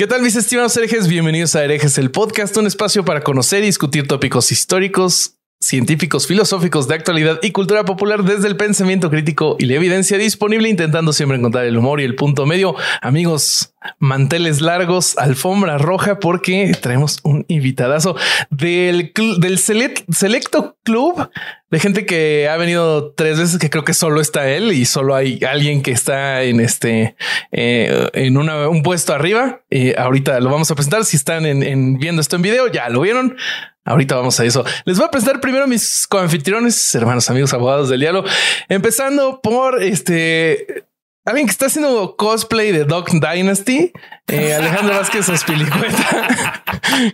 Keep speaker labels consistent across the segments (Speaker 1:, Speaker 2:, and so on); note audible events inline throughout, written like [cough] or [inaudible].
Speaker 1: ¿Qué tal mis estimados herejes? Bienvenidos a Herejes el podcast, un espacio para conocer y discutir tópicos históricos, científicos, filosóficos de actualidad y cultura popular desde el pensamiento crítico y la evidencia disponible, intentando siempre encontrar el humor y el punto medio. Amigos, manteles largos, alfombra roja, porque traemos un invitadazo del, selecto club de gente que ha venido tres veces, que creo que solo está él y solo hay alguien que está en este, eh, en un puesto arriba. y ahorita lo vamos a presentar. Si están en, viendo esto en video, ya lo vieron. Ahorita vamos a eso. Les voy a presentar primero mis coanfitriones, hermanos, amigos, abogados del diálogo, empezando por este alguien que está haciendo cosplay de Dog Dynasty, eh, [laughs] Alejandro Vázquez Ospilicueta.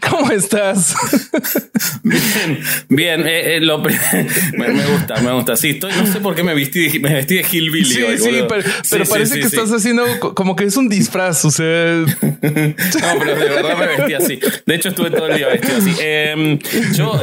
Speaker 1: [laughs] ¿Cómo estás?
Speaker 2: Bien, bien. Eh, eh, lo, [laughs] me, me, gusta, me gusta. Sí, estoy, no sé por qué me vestí, me vestí de Hillbilly.
Speaker 1: Sí, hoy, sí, pero, pero sí, parece sí, que estás haciendo como que es un disfraz. O sea,
Speaker 2: no, pero de verdad me vestí así. De hecho, estuve todo el día vestido así. Eh, yo,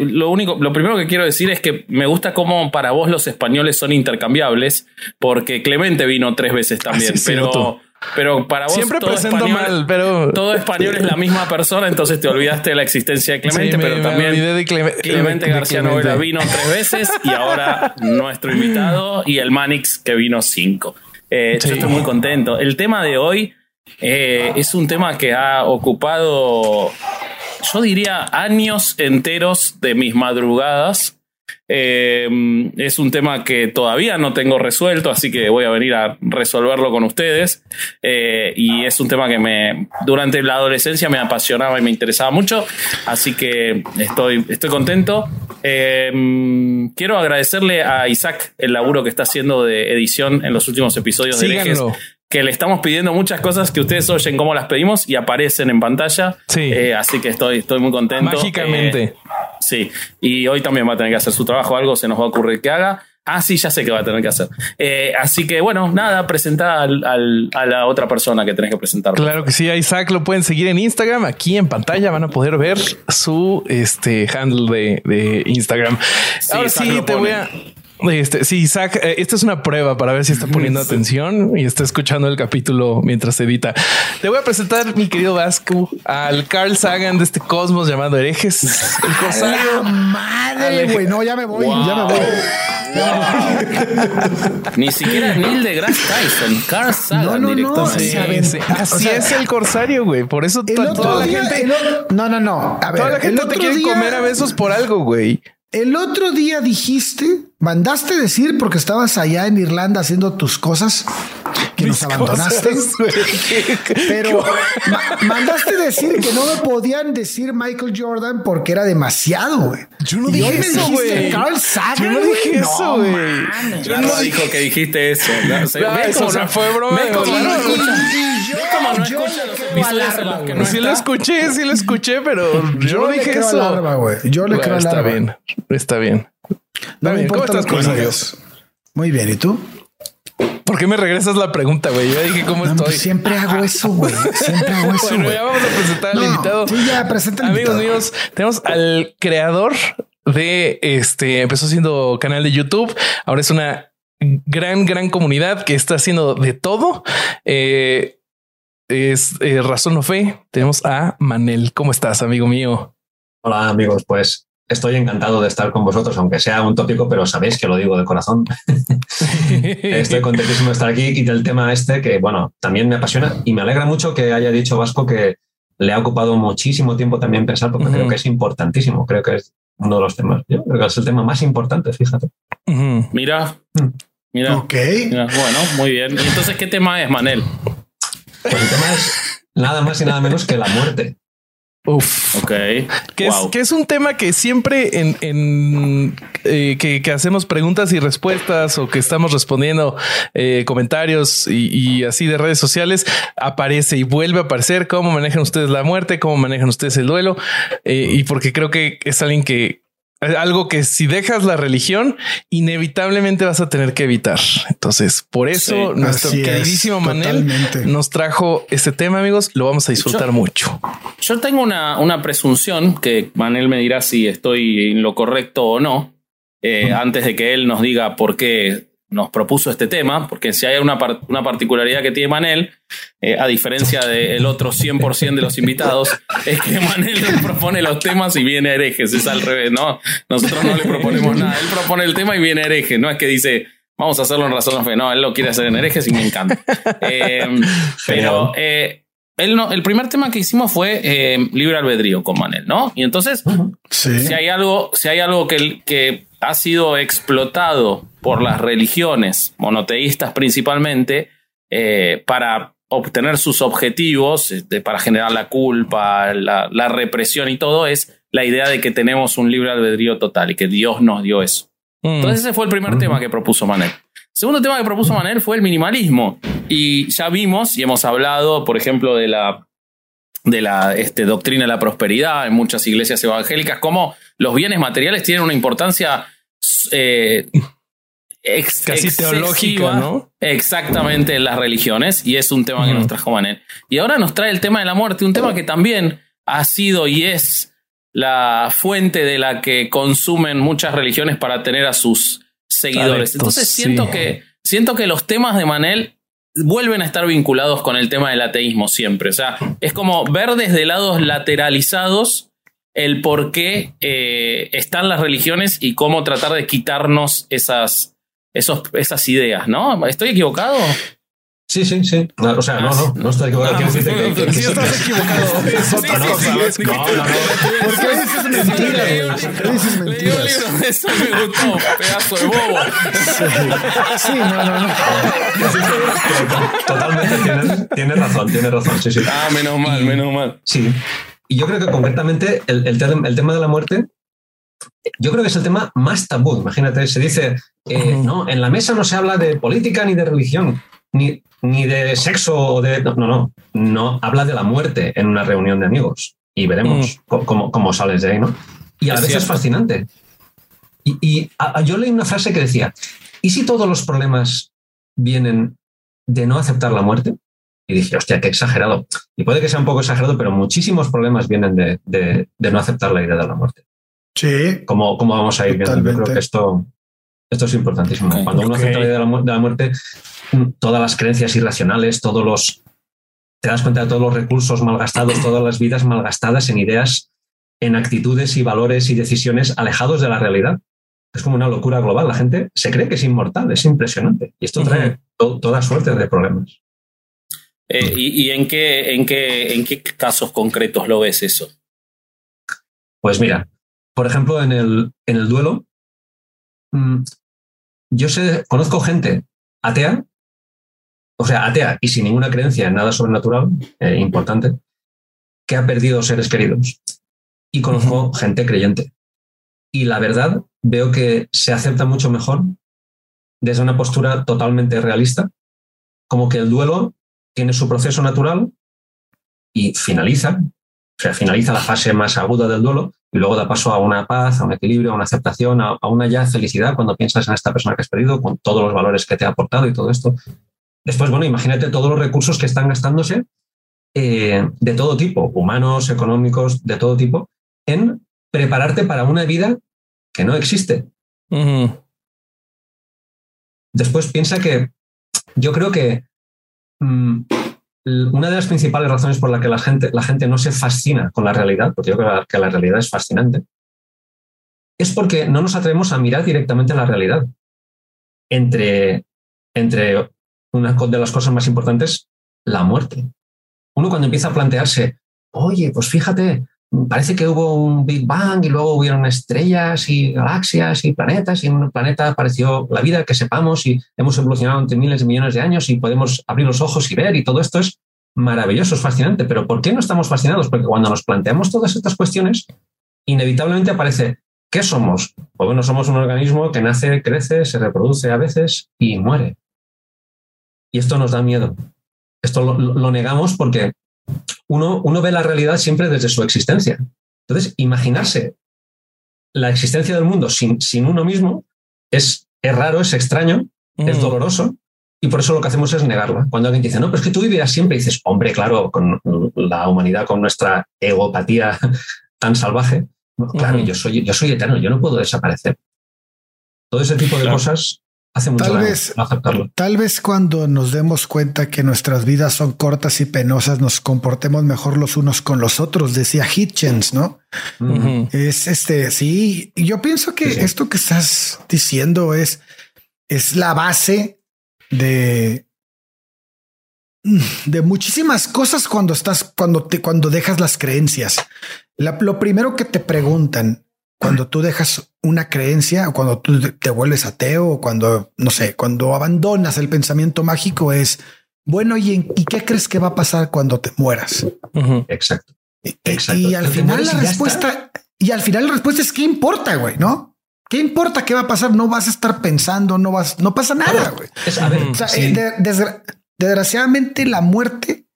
Speaker 2: lo único, lo primero que quiero decir es que me gusta cómo para vos los españoles son intercambiables, porque Clemente vino tres veces [laughs] también, ah, pero. Pero para vos
Speaker 1: siempre
Speaker 2: todo
Speaker 1: presento
Speaker 2: español,
Speaker 1: mal, pero
Speaker 2: todo español es la misma persona, entonces te olvidaste de la existencia de Clemente,
Speaker 1: Sí,
Speaker 2: pero
Speaker 1: me
Speaker 2: también
Speaker 1: de Cleme-
Speaker 2: Clemente
Speaker 1: de
Speaker 2: García
Speaker 1: Clemente.
Speaker 2: Novela vino tres veces y ahora nuestro invitado y el Manix que vino cinco. Eh,
Speaker 1: Sí.
Speaker 2: Yo estoy muy contento. El tema de hoy eh, es un tema que ha ocupado, yo diría, años enteros de mis madrugadas. Eh, es un tema que todavía no tengo resuelto, así que voy a venir a resolverlo con ustedes. Eh, y es un tema que me durante la adolescencia me apasionaba y me interesaba mucho, así que estoy, estoy contento. Eh, quiero agradecerle a Isaac el laburo que está haciendo de edición en los últimos episodios de Herejes,
Speaker 1: Síganlo.
Speaker 2: Que le estamos pidiendo muchas cosas que ustedes oyen cómo las pedimos y aparecen en pantalla.
Speaker 1: Sí.
Speaker 2: Eh, así que estoy, estoy muy contento.
Speaker 1: Mágicamente.
Speaker 2: Eh, Sí, y hoy también va a tener que hacer su trabajo, algo se nos va a ocurrir que haga. Ah, sí, ya sé que va a tener que hacer. Eh, así que bueno, nada, presenta al, al- a la otra persona que tenés que presentar.
Speaker 1: Claro que sí, a Isaac lo pueden seguir en Instagram. Aquí en pantalla van a poder ver su este handle de, de Instagram.
Speaker 2: Sí,
Speaker 1: Ahora
Speaker 2: Isaac
Speaker 1: sí, te
Speaker 2: pone.
Speaker 1: voy a. Este, sí, Isaac, eh, esta es una prueba para ver si está poniendo atención y está escuchando el capítulo mientras edita. Te voy a presentar, mi querido Vasco, al Carl Sagan de este cosmos llamado Herejes. El
Speaker 3: ¡La
Speaker 1: corsario.
Speaker 3: madre, güey! No, ya me voy,
Speaker 2: Wow.
Speaker 3: ya me voy.
Speaker 2: Ni siquiera Neil deGrasse Tyson, Carl Sagan,
Speaker 3: No, sí.
Speaker 1: Sí. Así
Speaker 3: O sea,
Speaker 1: es el corsario, güey. Por eso toda la
Speaker 3: día,
Speaker 1: gente,
Speaker 3: no, no, no. A ver,
Speaker 1: toda la gente te quiere
Speaker 3: día-
Speaker 1: comer a besos por algo, güey.
Speaker 3: El otro día dijiste, mandaste decir porque estabas allá en Irlanda haciendo tus cosas que nos abandonaste. [laughs] Pero ma- mandaste decir que no me podían decir Michael Jordan porque era demasiado, güey.
Speaker 1: Yo no dije eso, güey.
Speaker 3: Carl Sagan.
Speaker 1: Yo no dije eso, güey.
Speaker 2: Ya no dijo que dijiste eso. ¿no? O sea,
Speaker 1: No,
Speaker 2: ¿ves
Speaker 1: eso, o sea, fue broma
Speaker 2: ¿ves
Speaker 1: de
Speaker 2: cómo no
Speaker 3: yo,
Speaker 2: ¿Ves cómo no
Speaker 3: yo
Speaker 2: escuchas
Speaker 3: le
Speaker 2: los
Speaker 3: creo
Speaker 2: episodios
Speaker 3: al
Speaker 2: en los
Speaker 3: arma,
Speaker 2: que
Speaker 3: güey.
Speaker 2: no
Speaker 1: Sí lo escuché, sí lo escuché, pero yo, no dije
Speaker 3: creo
Speaker 1: eso.
Speaker 3: güey. Yo le
Speaker 1: Bueno,
Speaker 3: creo
Speaker 1: está bien, está bien.
Speaker 3: No me
Speaker 1: bien, ¿cómo estás,
Speaker 3: digas. Muy bien, ¿y tú?
Speaker 1: ¿Por qué me regresas la pregunta, güey? Yo dije cómo
Speaker 3: No,
Speaker 1: estoy.
Speaker 3: pues siempre hago eso, güey. Siempre hago eso,
Speaker 1: Bueno, ya vamos a presentar al
Speaker 3: No,
Speaker 1: invitado.
Speaker 3: sí, ya, presenta al
Speaker 1: Amigos
Speaker 3: invitado.
Speaker 1: míos, tenemos al creador de este, empezó siendo canal de YouTube, ahora es una gran, gran comunidad que está haciendo de todo. Eh, es eh, Razón o Fe. Tenemos a Manel. ¿Cómo estás, amigo mío?
Speaker 4: Hola amigos, pues estoy encantado de estar con vosotros, aunque sea un tópico, pero sabéis que lo digo de corazón. [laughs] Estoy contentísimo de estar aquí y del tema este que, bueno, también me apasiona y me alegra mucho que haya dicho Vasco que le ha ocupado muchísimo tiempo también pensar porque creo que es importantísimo, creo que es uno de los temas, yo creo que es el tema más importante, fíjate.
Speaker 2: Mira,
Speaker 4: Mm.
Speaker 2: mira.
Speaker 3: Ok.
Speaker 2: mira, Bueno, muy bien. ¿Y entonces qué tema es, Manel?
Speaker 4: Pues el tema es nada más y nada menos que la muerte.
Speaker 1: Uf.
Speaker 2: Ok.
Speaker 1: Que, es, que es un tema que siempre en, en eh, que, que, hacemos preguntas y respuestas o que estamos respondiendo eh, comentarios y, y, así de redes sociales aparece y vuelve a aparecer cómo manejan ustedes la muerte, cómo manejan ustedes el duelo eh, y porque creo que es alguien que algo que si dejas la religión, inevitablemente vas a tener que evitar. Entonces, por eso sí, nuestro queridísimo Manel nos trajo este tema, amigos. Lo vamos a disfrutar
Speaker 2: yo,
Speaker 1: mucho.
Speaker 2: Yo tengo una, una, presunción que Manel me dirá si estoy en lo correcto o no, eh, uh -huh. antes de que él nos diga por qué nos propuso este tema, porque si hay una, par una particularidad que tiene Manel, eh, a diferencia del otro 100% de los invitados, es que Manel nos propone los temas y viene herejes, es al revés, ¿no? Nosotros no le proponemos nada, él propone el tema y viene hereje, no es que dice, vamos a hacerlo en razón fe, no, él lo quiere hacer en herejes y me encanta. Eh, pero... Eh, el, no, el, primer tema que hicimos fue eh, libre albedrío con Manel, ¿no? Y entonces, sí. si hay algo, si hay algo que, que ha sido explotado por las religiones monoteístas principalmente eh, para obtener sus objetivos, este, para generar la culpa, la, la, represión y todo, es la idea de que tenemos un libre albedrío total y que Dios nos dio eso. Mm. Entonces ese fue el primer tema que propuso Manel. Segundo tema que propuso Manel fue el minimalismo. Y ya vimos y hemos hablado, por ejemplo, de la, de la este, doctrina de la prosperidad en muchas iglesias evangélicas, cómo los bienes materiales tienen una importancia eh,
Speaker 1: ex, casi teológica, ¿no?
Speaker 2: Exactamente en las religiones, y es un tema que nos trajo Manel. Y ahora nos trae el tema de la muerte, un tema que también ha sido y es la fuente de la que consumen muchas religiones para tener a sus seguidores. Entonces siento sí. que siento que los temas de Manel vuelven a estar vinculados con el tema del ateísmo siempre. O sea, es como ver desde lados lateralizados el por qué eh, están las religiones y cómo tratar de quitarnos esas, esos, esas ideas, ¿no? ¿Estoy equivocado?
Speaker 4: Sí, sí, sí. No, o sea, no, no, no estoy equivocado.
Speaker 1: No,
Speaker 4: que,
Speaker 1: sí estás equivocado. Es otra
Speaker 4: no,
Speaker 1: cosa.
Speaker 4: no, no, no.
Speaker 3: ¿Por qué dices mentiras? ¿Por qué dices
Speaker 2: Leí un libro
Speaker 3: mentiras?
Speaker 2: de eso me gustó, pedazo de bobo.
Speaker 3: Sí, no, no, no.
Speaker 4: Totalmente, tienes, tienes razón, tienes razón. Sí, sí.
Speaker 2: Ah, menos mal, menos mal.
Speaker 4: Sí. Y yo creo que concretamente el, el, el, tema de la muerte, yo creo que es el tema más tabú. Imagínate, se dice, eh, no, en la mesa no se habla de política ni de religión, ni, ni de sexo o de... No, no, no, no habla de la muerte en una reunión de amigos y veremos mm. cómo, cómo, sales de ahí, ¿no? Y a la vez es fascinante. Y, y a, a, yo leí una frase que decía, ¿y si todos los problemas vienen de no aceptar la muerte? Y dije, hostia, qué exagerado. Y puede que sea un poco exagerado, pero muchísimos problemas vienen de, de, de no aceptar la idea de la muerte.
Speaker 3: Sí.
Speaker 4: ¿Cómo, cómo vamos a ir viendo? Yo creo que esto, esto es importantísimo. Okay, Cuando uno okay. acepta la idea de la, de la, muerte, todas las creencias irracionales, todos los. Te das cuenta de todos los recursos malgastados, todas las vidas malgastadas en ideas, en actitudes y valores y decisiones alejados de la realidad. Es como una locura global. La gente se cree que es inmortal, es impresionante. Y esto trae uh -huh. to toda suerte de problemas.
Speaker 2: Eh, ¿y, ¿y, en, qué, en, qué, en qué casos concretos lo ves eso?
Speaker 4: Pues mira, por ejemplo, en el, en el duelo, yo sé, conozco gente atea, o sea, atea y sin ninguna creencia en nada sobrenatural eh, importante, que ha perdido seres queridos. Y conozco uh -huh. gente creyente. Y la verdad, veo que se acepta mucho mejor desde una postura totalmente realista, como que el duelo tiene su proceso natural y finaliza, o sea, finaliza la fase más aguda del duelo y luego da paso a una paz, a un equilibrio, a una aceptación, a, a una ya felicidad cuando piensas en esta persona que has perdido, con todos los valores que te ha aportado y todo esto. Después, bueno, imagínate todos los recursos que están gastándose eh, de todo tipo, humanos, económicos, de todo tipo, en prepararte para una vida que no existe. Uh -huh. Después piensa que yo creo que Mm, una de las principales razones por la que la gente, la gente no se fascina con la realidad, porque yo creo que la realidad es fascinante, es porque no nos atrevemos a mirar directamente la realidad. Entre, entre una de las cosas más importantes, la muerte. Uno cuando empieza a plantearse, oye, pues fíjate, parece que hubo un Big Bang y luego hubieron estrellas y galaxias y planetas y en un planeta apareció la vida que sepamos y hemos evolucionado entre miles de millones de años y podemos abrir los ojos y ver y todo esto es maravilloso, es fascinante, pero ¿por qué no estamos fascinados? Porque cuando nos planteamos todas estas cuestiones, inevitablemente aparece, ¿qué somos? Pues bueno, somos un organismo que nace, crece, se reproduce a veces y muere. Y esto nos da miedo. Esto lo, negamos porque uno, uno ve la realidad siempre desde su existencia. Entonces, imaginarse la existencia del mundo sin, sin uno mismo es, es raro, es extraño, es mm. doloroso, y por eso lo que hacemos es negarla. Cuando alguien dice, no, pero es que tú vivirás siempre, y dices, hombre, claro, con la humanidad, con nuestra egopatía [laughs] tan salvaje, claro, yo, soy, yo soy eterno, yo no puedo desaparecer. Todo ese tipo de cosas hace mucho
Speaker 3: tal vez,
Speaker 4: aceptarlo.
Speaker 3: Tal vez cuando nos demos cuenta que nuestras vidas son cortas y penosas, nos comportemos mejor los unos con los otros, decía Hitchens, ¿no? Es este, sí, yo pienso que esto que estás diciendo es, es la base de, de muchísimas cosas cuando estás, cuando te, cuando dejas las creencias. lo primero que te preguntan cuando tú dejas una creencia o cuando tú te vuelves ateo o cuando, no sé, cuando abandonas el pensamiento mágico es, bueno, ¿y, ¿y qué crees que va a pasar cuando te mueras?
Speaker 4: Exacto.
Speaker 3: Y, al final la respuesta, y al final la respuesta es, ¿qué importa, güey? ¿No? ¿Qué importa qué va a pasar? No vas a estar pensando, no vas, no pasa nada, güey. desgraciadamente la muerte,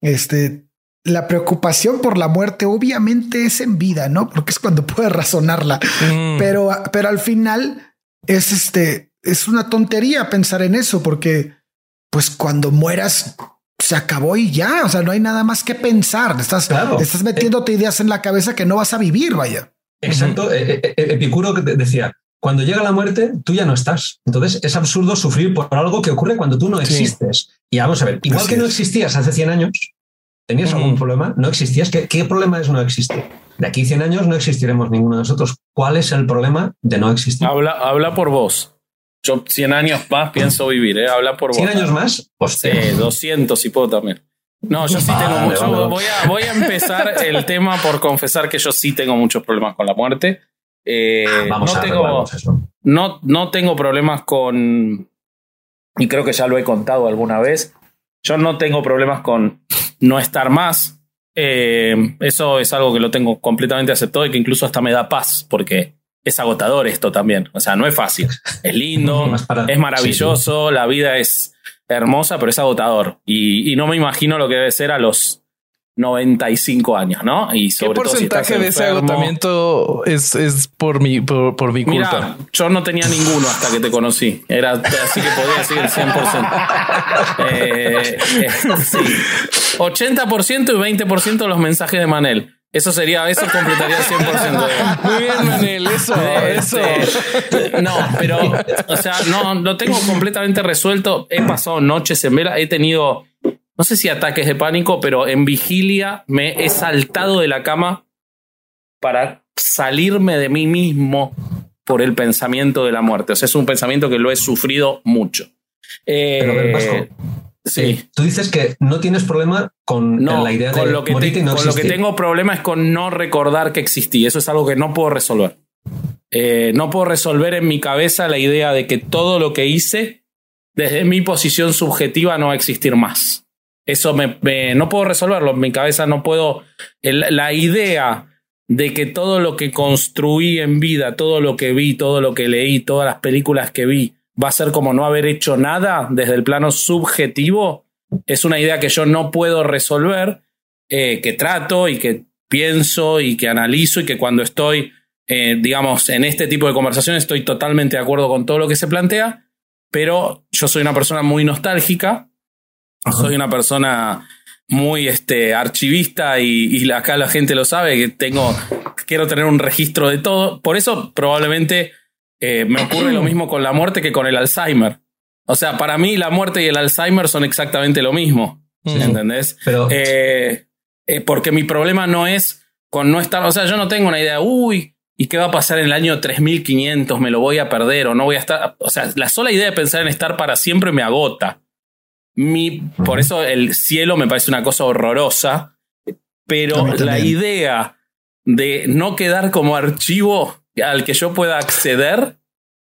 Speaker 3: este, la preocupación por la muerte obviamente es en vida, ¿no? Porque es cuando puedes razonarla. Mm. Pero, pero al final es este, es una tontería pensar en eso porque pues cuando mueras se acabó y ya, o sea, no hay nada más que pensar. Estás, estás metiéndote ideas en la cabeza que no vas a vivir, vaya.
Speaker 4: Exacto. Eh, eh, eh, Epicuro decía, cuando llega la muerte, tú ya no estás. Entonces es absurdo sufrir por algo que ocurre cuando tú no existes. Y vamos a ver, igual que no existías hace 100 años, ¿tenías algún problema? ¿No existías? ¿Qué, ¿Qué, problema es no existir? De aquí 100 años no existiremos ninguno de nosotros. ¿Cuál es el problema de no existir?
Speaker 2: Habla, habla por vos. Yo 100 años más pienso vivir, ¿eh? Habla por vos.
Speaker 4: ¿100 años más?
Speaker 2: Pues sí, 200 y puedo también. No, yo sí tengo mucho. Voy, a, voy a empezar el [laughs] tema por confesar que yo sí tengo muchos problemas con la muerte. Eh,
Speaker 4: ah, no,
Speaker 2: tengo, no, no tengo problemas con. Y creo que ya lo he contado alguna vez. Yo no tengo problemas con no estar más. Eh, eso es algo que lo tengo completamente aceptado y que incluso hasta me da paz, porque es agotador esto también. O sea, no es fácil. Es lindo, [laughs] es maravilloso, la vida es hermosa, pero es agotador. Y, no me imagino lo que debe ser a los 95 años, ¿no?
Speaker 1: Y sobre ¿Qué porcentaje de ese agotamiento es, es por mi, por, mi culpa?
Speaker 2: yo no tenía ninguno hasta que te conocí. Era así que podía decir el 100%. Eh, eh, sí. 80% y 20% de los mensajes de Manel. Eso sería, eso completaría 100%.
Speaker 1: Muy bien, Manel, eso, eso.
Speaker 2: Este, no, pero, o sea, no, lo tengo completamente resuelto. He pasado noches en vela, he tenido, no sé si ataques de pánico, pero en vigilia me he saltado de la cama para salirme de mí mismo por el pensamiento de la muerte. O sea, es un pensamiento que lo he sufrido mucho.
Speaker 4: Eh, Sí. Tú dices que no tienes problema con la idea de
Speaker 2: lo que no Con lo que tengo problema es con no recordar que existí. Eso es algo que no puedo resolver. Eh, no puedo resolver en mi cabeza la idea de que todo lo que hice, desde mi posición subjetiva, no va a existir más. Eso me, no puedo resolverlo. En mi cabeza no puedo. la idea de que todo lo que construí en vida, todo lo que vi, todo lo que leí, todas las películas que vi, va a ser como no haber hecho nada desde el plano subjetivo, es una idea que yo no puedo resolver, eh, que trato y que pienso y que analizo y que cuando estoy, eh, digamos, en este tipo de conversaciones estoy totalmente de acuerdo con todo lo que se plantea, pero yo soy una persona muy nostálgica, soy una persona muy este, archivista y, y, acá la gente lo sabe, que tengo, quiero tener un registro de todo, por eso probablemente eh, me ocurre lo mismo con la muerte que con el Alzheimer. O sea, para mí la muerte y el Alzheimer son exactamente lo mismo. ¿Entendés?
Speaker 4: Pero...
Speaker 2: Eh, eh, porque mi problema no es con no estar, o sea, yo no tengo una idea, uy, ¿y qué va a pasar en el año 3500? ¿Me lo voy a perder o no voy a estar? O sea, la sola idea de pensar en estar para siempre me agota. Mi, por eso el cielo me parece una cosa horrorosa, pero la idea de no quedar como archivo al que yo pueda acceder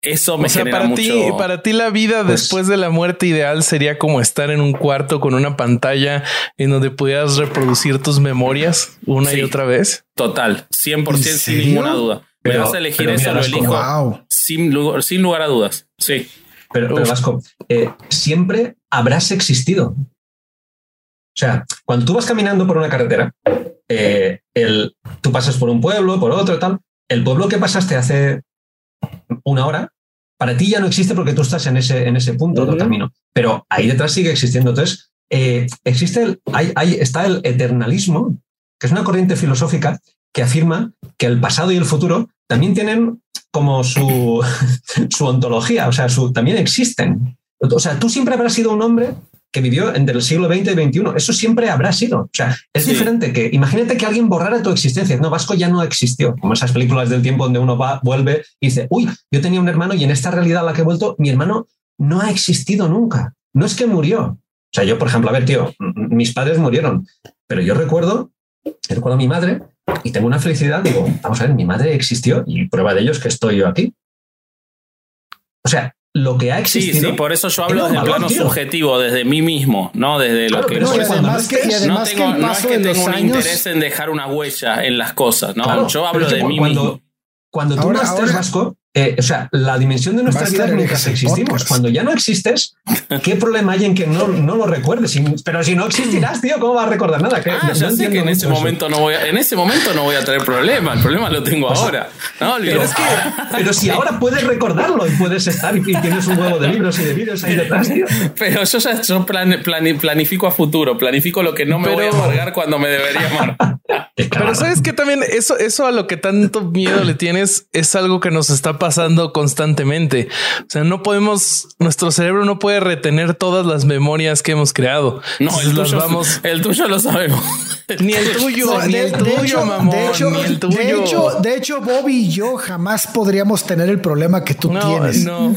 Speaker 2: eso me
Speaker 1: o sea,
Speaker 2: genera
Speaker 1: para
Speaker 2: mucho...
Speaker 1: ti, para ti la vida
Speaker 4: Pues-
Speaker 1: después de la muerte ideal sería como estar en un cuarto con una pantalla en donde pudieras reproducir tus memorias una y otra vez.
Speaker 2: Total, 100%
Speaker 3: ¿En
Speaker 2: sin ninguna duda. Me vas a elegir eso, lo elijo
Speaker 3: Wow.
Speaker 2: sin, lugar, sin lugar a dudas. Sí.
Speaker 4: Pero. Vasco, eh, siempre habrás existido. O sea, cuando tú vas caminando por una carretera, eh, el, tú pasas por un pueblo, por otro, tal. El pueblo que pasaste hace una hora, para ti ya no existe porque tú estás en ese, en ese punto del
Speaker 2: Ujú.
Speaker 4: camino. Pero ahí detrás sigue existiendo. Entonces, eh, existe el, hay, hay- está el eternalismo, que es una corriente filosófica que afirma que el pasado y el futuro también tienen como su, [laughs] su ontología, o sea, su, también existen. O sea, tú siempre habrás sido un hombre que vivió entre el siglo XX y XXI. Eso siempre habrá sido. O sea, es
Speaker 2: Sí.
Speaker 4: diferente que imagínate que alguien borrara tu existencia. No, Vasco ya no existió. Como esas películas del tiempo donde uno va, vuelve y dice, uy, yo tenía un hermano y en esta realidad a la que he vuelto, mi hermano no ha existido nunca. No es que murió. O sea, yo, por ejemplo, a ver, tío, mis padres murieron, pero yo recuerdo, recuerdo a mi madre y tengo una felicidad. Digo, vamos a ver, mi madre existió y prueba de ello es que estoy yo aquí. O sea, lo que ha
Speaker 2: Sí,
Speaker 4: existido.
Speaker 2: sí, por eso yo hablo desde el plano
Speaker 4: tío.
Speaker 2: subjetivo, desde mí mismo, no desde
Speaker 4: Claro,
Speaker 2: lo que
Speaker 3: No, y
Speaker 4: que
Speaker 3: además que, y además
Speaker 2: no
Speaker 3: que
Speaker 2: tengo, no es que tengo un
Speaker 3: años.
Speaker 2: interés en dejar una huella en las cosas, no,
Speaker 4: Claro,
Speaker 2: yo hablo
Speaker 4: que
Speaker 2: de mí
Speaker 4: cuando,
Speaker 2: mismo.
Speaker 4: Cuando tú
Speaker 3: Ahora-
Speaker 4: no estés
Speaker 3: ahora-
Speaker 4: vasco, eh, o sea, la dimensión de nuestra vida
Speaker 3: ese
Speaker 4: existimos.
Speaker 3: podcast.
Speaker 4: Cuando ya no existes, ¿qué problema hay en que no, no lo recuerdes? Pero si no existirás, tío, ¿cómo vas a recordar nada?
Speaker 2: Ah,
Speaker 4: No
Speaker 2: ya sé que en ese
Speaker 4: eso.
Speaker 2: momento no voy a, en ese momento no voy a tener problema, el problema lo tengo ahora. No,
Speaker 4: Pero, es que, pero si ahora puedes recordarlo y puedes estar y, y tienes un huevo de libros y de vídeos ahí detrás, tío.
Speaker 2: Pero yo ya yo plan- plan- planifico a futuro, planifico lo que no me
Speaker 1: Pero-
Speaker 2: voy a amargar cuando me debería amar. [laughs]
Speaker 4: Qué
Speaker 1: Pero sabes que también eso, eso a lo que tanto miedo le tienes es algo que nos está pasando constantemente. O sea, no podemos, nuestro cerebro no puede retener todas las memorias que hemos creado.
Speaker 2: No, el
Speaker 1: Entonces las
Speaker 2: tuyo,
Speaker 1: vamos, [laughs]
Speaker 2: el tuyo lo sabemos. [laughs]
Speaker 1: ni el tuyo,
Speaker 3: No,
Speaker 1: ni
Speaker 3: de,
Speaker 1: el
Speaker 3: de
Speaker 1: tuyo,
Speaker 3: hecho,
Speaker 1: mamón,
Speaker 3: de, hecho,
Speaker 1: ni el tuyo.
Speaker 3: de hecho, de hecho, Bobby y yo jamás podríamos tener el problema que tú
Speaker 1: no,
Speaker 3: tienes.
Speaker 1: no.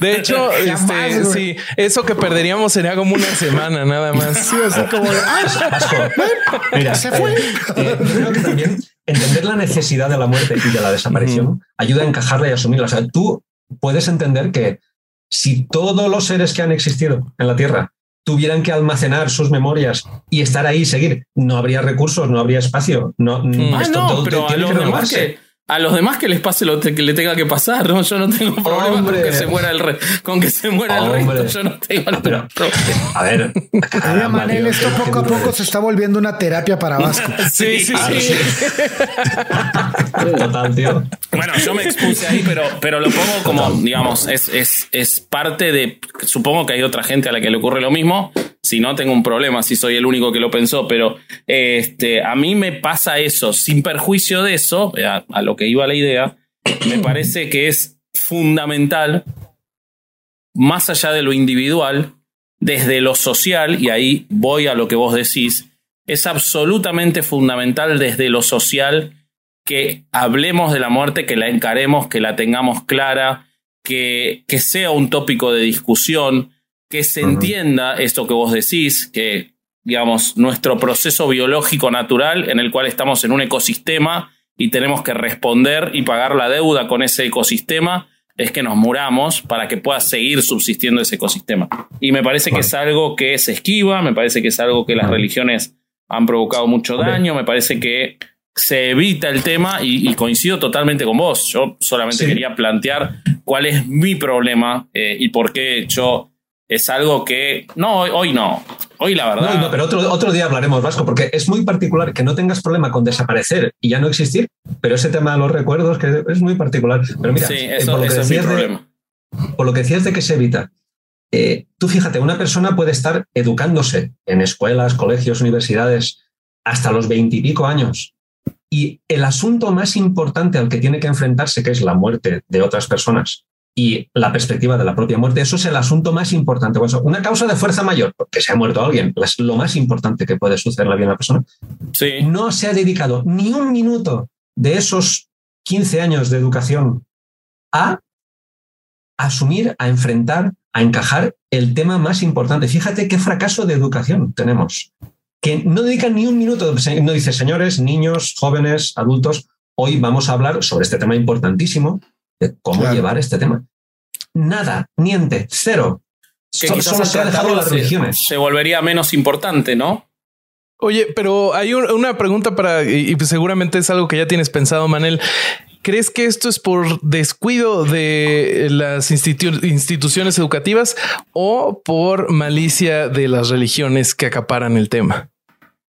Speaker 1: De hecho, [laughs]
Speaker 3: Jamás,
Speaker 1: este, sí, eso que perderíamos sería como una semana nada más.
Speaker 3: Sí, así como de, "Ah,
Speaker 4: mira,
Speaker 3: Se fue.
Speaker 4: eh, eh, también entender la necesidad de la muerte y de la desaparición ayuda a encajarla y asumirla. O sea, tú puedes entender que si todos los seres que han existido en la Tierra tuvieran que almacenar sus memorias y estar ahí y seguir, no habría recursos, no habría espacio. No,
Speaker 1: Mm.
Speaker 2: Ah,
Speaker 4: esto
Speaker 2: no,
Speaker 4: todo
Speaker 2: pero a
Speaker 4: tiene
Speaker 2: los,
Speaker 4: que
Speaker 2: demás
Speaker 4: renovarse.
Speaker 2: que, a los demás que les pase lo que le tenga que pasar, ¿no? Yo no tengo problema
Speaker 4: Hombre.
Speaker 2: con que se muera el re- con que se muera el resto. Yo no tengo ningún
Speaker 4: Pero,
Speaker 2: problema.
Speaker 4: a ver, [laughs] caramba,
Speaker 3: Manel, esto poco a poco se está volviendo una terapia para Vasco. [laughs]
Speaker 1: Sí, sí,
Speaker 4: Ah,
Speaker 1: sí.
Speaker 4: sí. [laughs] Total, tío.
Speaker 2: Bueno, yo me expuse ahí, pero, pero lo pongo como, digamos, es, es, es parte de. Supongo que hay otra gente a la que le ocurre lo mismo. Si no, tengo un problema, si soy el único que lo pensó, pero este, a mí me pasa eso, sin perjuicio de eso, a, lo que iba la idea, me parece que es fundamental, más allá de lo individual, desde lo social, y ahí voy a lo que vos decís, es absolutamente fundamental desde lo social que hablemos de la muerte, que la encaremos, que la tengamos clara, que, que sea un tópico de discusión, que se entienda esto que vos decís, que digamos, nuestro proceso biológico natural en el cual estamos en un ecosistema y tenemos que responder y pagar la deuda con ese ecosistema, es que nos muramos para que pueda seguir subsistiendo ese ecosistema. Y me parece que es algo que se esquiva, me parece que es algo que las religiones han provocado mucho daño, me parece que se evita el tema y, y coincido totalmente con vos. Yo solamente
Speaker 4: Sí.
Speaker 2: quería plantear cuál es mi problema eh, y por qué yo es algo que no hoy, hoy no. Hoy la verdad.
Speaker 4: No, no, pero otro, otro día hablaremos, Vasco, porque es muy particular que no tengas problema con desaparecer y ya no existir, pero ese tema de los recuerdos que es muy particular. Pero mira,
Speaker 2: sí
Speaker 4: eh,
Speaker 2: eso,
Speaker 4: por, lo que
Speaker 2: eso es mi
Speaker 4: de,
Speaker 2: problema.
Speaker 4: por lo que decías de que se evita, eh, tú fíjate, una persona puede estar educándose en escuelas, colegios, universidades hasta los veintipico años y el asunto más importante al que tiene que enfrentarse, que es la muerte de otras personas y la perspectiva de la propia muerte, eso es el asunto más importante. Una causa de fuerza mayor, porque se ha muerto alguien, es lo más importante que puede suceder en la vida de una persona.
Speaker 2: sí
Speaker 4: No se ha dedicado ni un minuto de esos 15 años de educación a asumir, a enfrentar, a encajar el tema más importante. Fíjate qué fracaso de educación tenemos. Que no dedican ni un minuto, no dice, señores, niños, jóvenes, adultos, hoy vamos a hablar sobre este tema importantísimo, de cómo llevar este tema. Nada, niente, cero.
Speaker 2: Que solo se ha dejado las religiones. Se volvería menos importante, ¿no?
Speaker 1: Oye, pero hay una pregunta para, y, seguramente es algo que ya tienes pensado, Manel. ¿Crees que esto es por descuido de las instituciones educativas o por malicia de las religiones que acaparan el tema?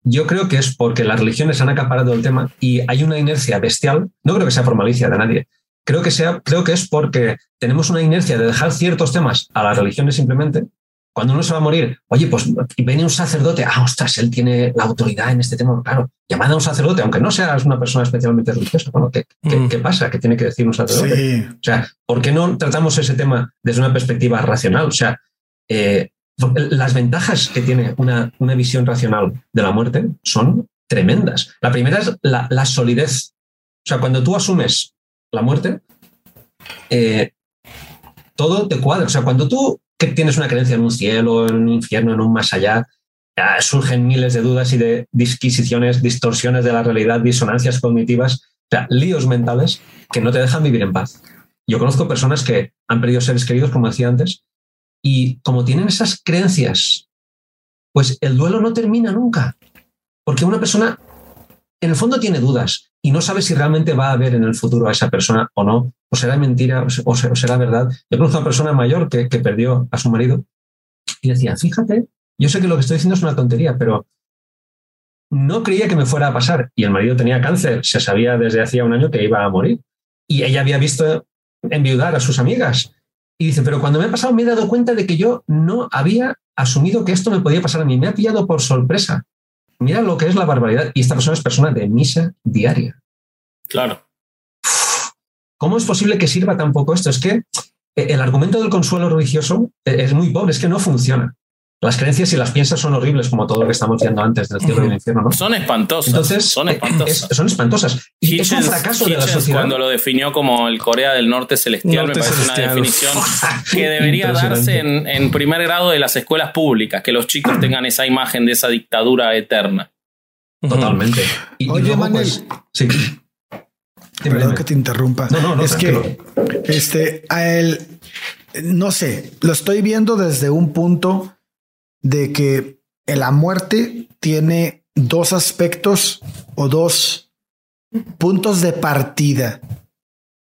Speaker 4: Yo creo que es porque las religiones han acaparado el tema y hay una inercia bestial. No creo que sea por malicia de nadie. Creo que, sea, creo que es porque tenemos una inercia de dejar ciertos temas a las religiones simplemente cuando uno se va a morir, oye, pues viene un sacerdote, ah, ostras, él tiene la autoridad en este tema, claro, llamada a un sacerdote, aunque no seas una persona especialmente religiosa, bueno, ¿qué, mm. pasa? ¿Qué tiene que decir un sacerdote? O sea, ¿por qué no tratamos ese tema desde una perspectiva racional? O sea, eh, las ventajas que tiene una, una, visión racional de la muerte son tremendas. La primera es la, la solidez. O sea, cuando tú asumes la muerte, eh, todo te cuadra. O sea, cuando tú que tienes una creencia en un cielo, en un infierno, en un más allá, surgen miles de dudas y de disquisiciones, distorsiones de la realidad, disonancias cognitivas, o sea, líos mentales que no te dejan vivir en paz. Yo conozco personas que han perdido seres queridos, como decía antes, y como tienen esas creencias, pues el duelo no termina nunca. Porque una persona, en el fondo, tiene dudas y no sabe si realmente va a ver en el futuro a esa persona o no, o será mentira o será verdad. Yo conozco a una persona mayor que, perdió a su marido y decía, fíjate, yo sé que lo que estoy diciendo es una tontería, pero no creía que me fuera a pasar. Y el marido tenía cáncer, se sabía desde hacía un año que iba a morir. Y ella había visto enviudar a sus amigas. Y dice, pero cuando me ha pasado me he dado cuenta de que yo no había asumido que esto me podía pasar a mí. Me ha pillado por sorpresa. Mira lo que es la barbaridad. Y esta persona es persona de misa diaria.
Speaker 2: Claro.
Speaker 4: ¿Cómo es posible que sirva tan poco esto? Es que el argumento del consuelo religioso es muy pobre, es que no funciona. Las creencias, si las piensas, son horribles, como todo lo que estamos viendo antes del cielo y del [laughs] infierno. ¿no?
Speaker 2: Son espantosas. Entonces, son espantosas.
Speaker 4: son espantosas. Y es un fracaso de la sociedad.
Speaker 2: Cuando lo definió como el Corea del Norte celestial, me parece una definición [laughs] que debería darse en, primer grado de las escuelas públicas, que los chicos [clears throat] tengan esa imagen de esa dictadura eterna.
Speaker 4: Totalmente.
Speaker 3: Oye, Manuel. Pues, sí. Perdón que te interrumpa. No, no, es que este, a él, no sé, lo estoy viendo desde un punto de que la muerte tiene dos aspectos o dos puntos de partida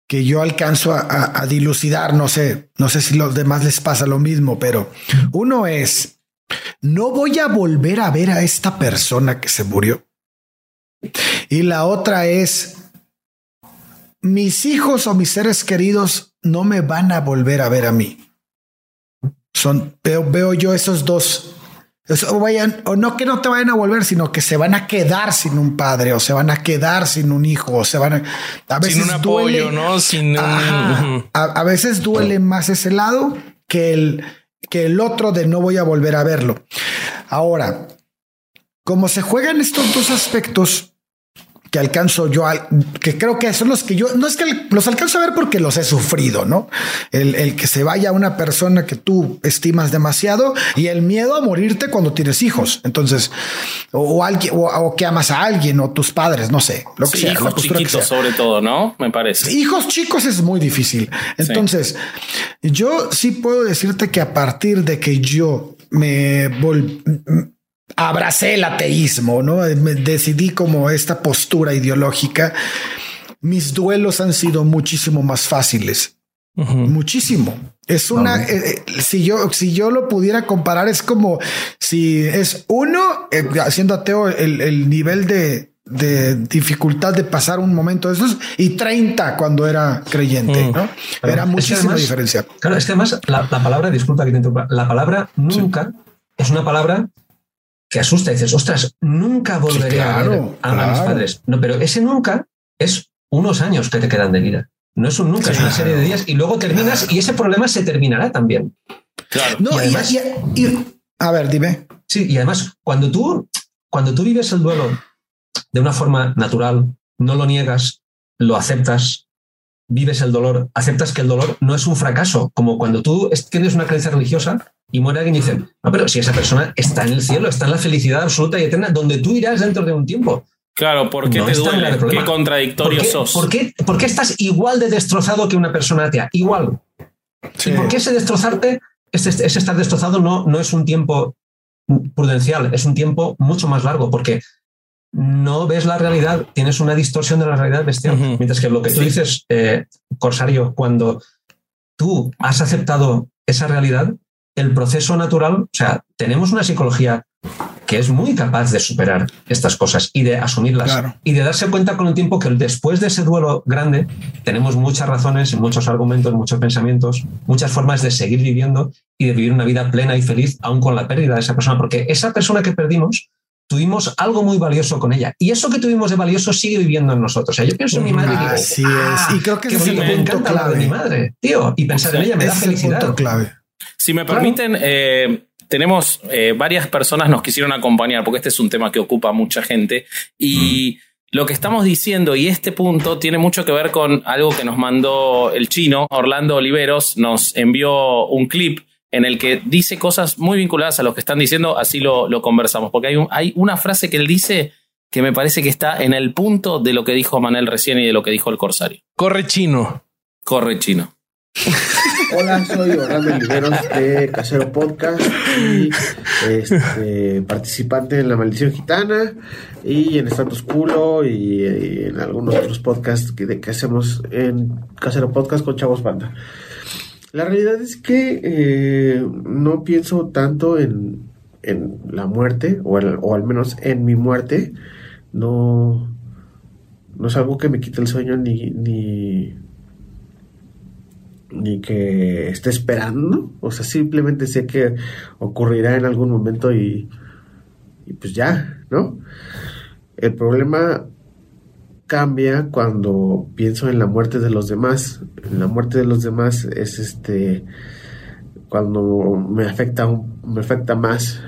Speaker 3: que yo alcanzo a, dilucidar. No sé, no sé si los demás les pasa lo mismo, pero uno es, no voy a volver a ver a esta persona que se murió. Y la otra es, mis hijos o mis seres queridos no me van a volver a ver a mí. Son, veo, veo yo esos dos. o, vayan, o no que no te vayan a volver, sino que se van a quedar sin un padre, o se van a quedar sin un hijo, o se van a, a veces
Speaker 1: sin un apoyo, ¿no? Sin
Speaker 3: a, veces duele más ese lado que el, que el otro de no voy a volver a verlo. Ahora, como se juegan estos dos aspectos, que alcanzo yo, que creo que son los que yo, no es que los alcanzo a ver porque los he sufrido, ¿no? El, que se vaya una persona que tú estimas demasiado y el miedo a morirte cuando tienes hijos. Entonces, o, alguien, o, que amas a alguien o tus padres, no sé,
Speaker 2: lo que sea. Hijos chiquitos sobre todo, ¿no? Me parece.
Speaker 3: Hijos chicos es muy difícil. Entonces, yo sí puedo decirte que a partir de que yo me volví abracé el ateísmo, ¿no? Me decidí como esta postura ideológica. Mis duelos han sido muchísimo más fáciles. Muchísimo. Es una, eh, eh, si yo, si yo lo pudiera comparar, es como si es uno, eh, haciendo ateo, el, nivel de, dificultad de pasar un momento de esos y 30 cuando era creyente, ¿no? Era muchísima diferencia.
Speaker 4: Claro, es que además la, palabra, disculpa que te la palabra nunca es una palabra que asusta. Y dices, ostras, nunca volveré a ver a, mis padres. No, pero ese nunca es unos años que te quedan de vida. No es un nunca, es una serie de días y luego terminas y ese problema se terminará también.
Speaker 3: Claro. No, a ver, dime.
Speaker 4: Sí, y además, cuando tú, cuando tú vives el duelo de una forma natural, no lo niegas, lo aceptas, vives el dolor, aceptas que el dolor no es un fracaso, como cuando tú tienes una creencia religiosa y muere alguien y dice, no, pero si esa persona está en el cielo, está en la felicidad absoluta y eterna, donde tú irás dentro de un tiempo.
Speaker 2: Claro, ¿por qué te duele? ¿Qué contradictorio sos?
Speaker 4: ¿por qué, ¿por qué, estás igual de destrozado que una persona atea? Igual. Sí. ¿Por qué ese destrozarte, ese, ese, estar destrozado no, no es un tiempo prudencial, es un tiempo mucho más largo, porque no ves la realidad, tienes una distorsión de la realidad bestial. Mientras que lo que tú dices, eh, Corsario, cuando tú has aceptado esa realidad, el proceso natural, o sea, tenemos una psicología que es muy capaz de superar estas cosas y de asumirlas y de darse cuenta con el tiempo que después de ese duelo grande tenemos muchas razones, muchos argumentos, muchos pensamientos, muchas formas de seguir viviendo y de vivir una vida plena y feliz aún con la pérdida de esa persona, porque esa persona que perdimos tuvimos algo muy valioso con ella. Y eso que tuvimos de valioso sigue viviendo en nosotros. O sea, yo pienso en mi madre y digo,
Speaker 3: Así es.
Speaker 4: Ah,
Speaker 3: y creo que
Speaker 4: es
Speaker 3: el
Speaker 4: me encanta clave. de mi madre, tío. Y pensar en ella me da felicidad.
Speaker 3: clave.
Speaker 2: Si me permiten, eh, tenemos eh, varias personas nos quisieron acompañar, porque este es un tema que ocupa a mucha gente. Y mm. lo que estamos diciendo y este punto tiene mucho que ver con algo que nos mandó el chino, Orlando Oliveros, nos envió un clip en el que dice cosas muy vinculadas a lo que están diciendo, así lo, lo conversamos, porque hay, un, hay una frase que él dice que me parece que está en el punto de lo que dijo Manel recién y de lo que dijo el Corsario.
Speaker 1: Corre chino.
Speaker 2: Corre chino. [laughs]
Speaker 5: Hola, soy Orlando Oliveros de Casero Podcast y este, participante en La Maldición Gitana y en Status Culo y, en algunos otros podcasts que, hacemos en Casero Podcast con Chavos Banda. La realidad es que eh, no pienso tanto en, en la muerte, o, o, al menos en mi muerte. No, no es algo que me quite el sueño ni, ni, ni que esté esperando. O sea, simplemente sé que ocurrirá en algún momento y, y pues ya, ¿no? El problema cambia cuando pienso en la muerte de los demás. La muerte de los demás es este cuando me afecta me afecta más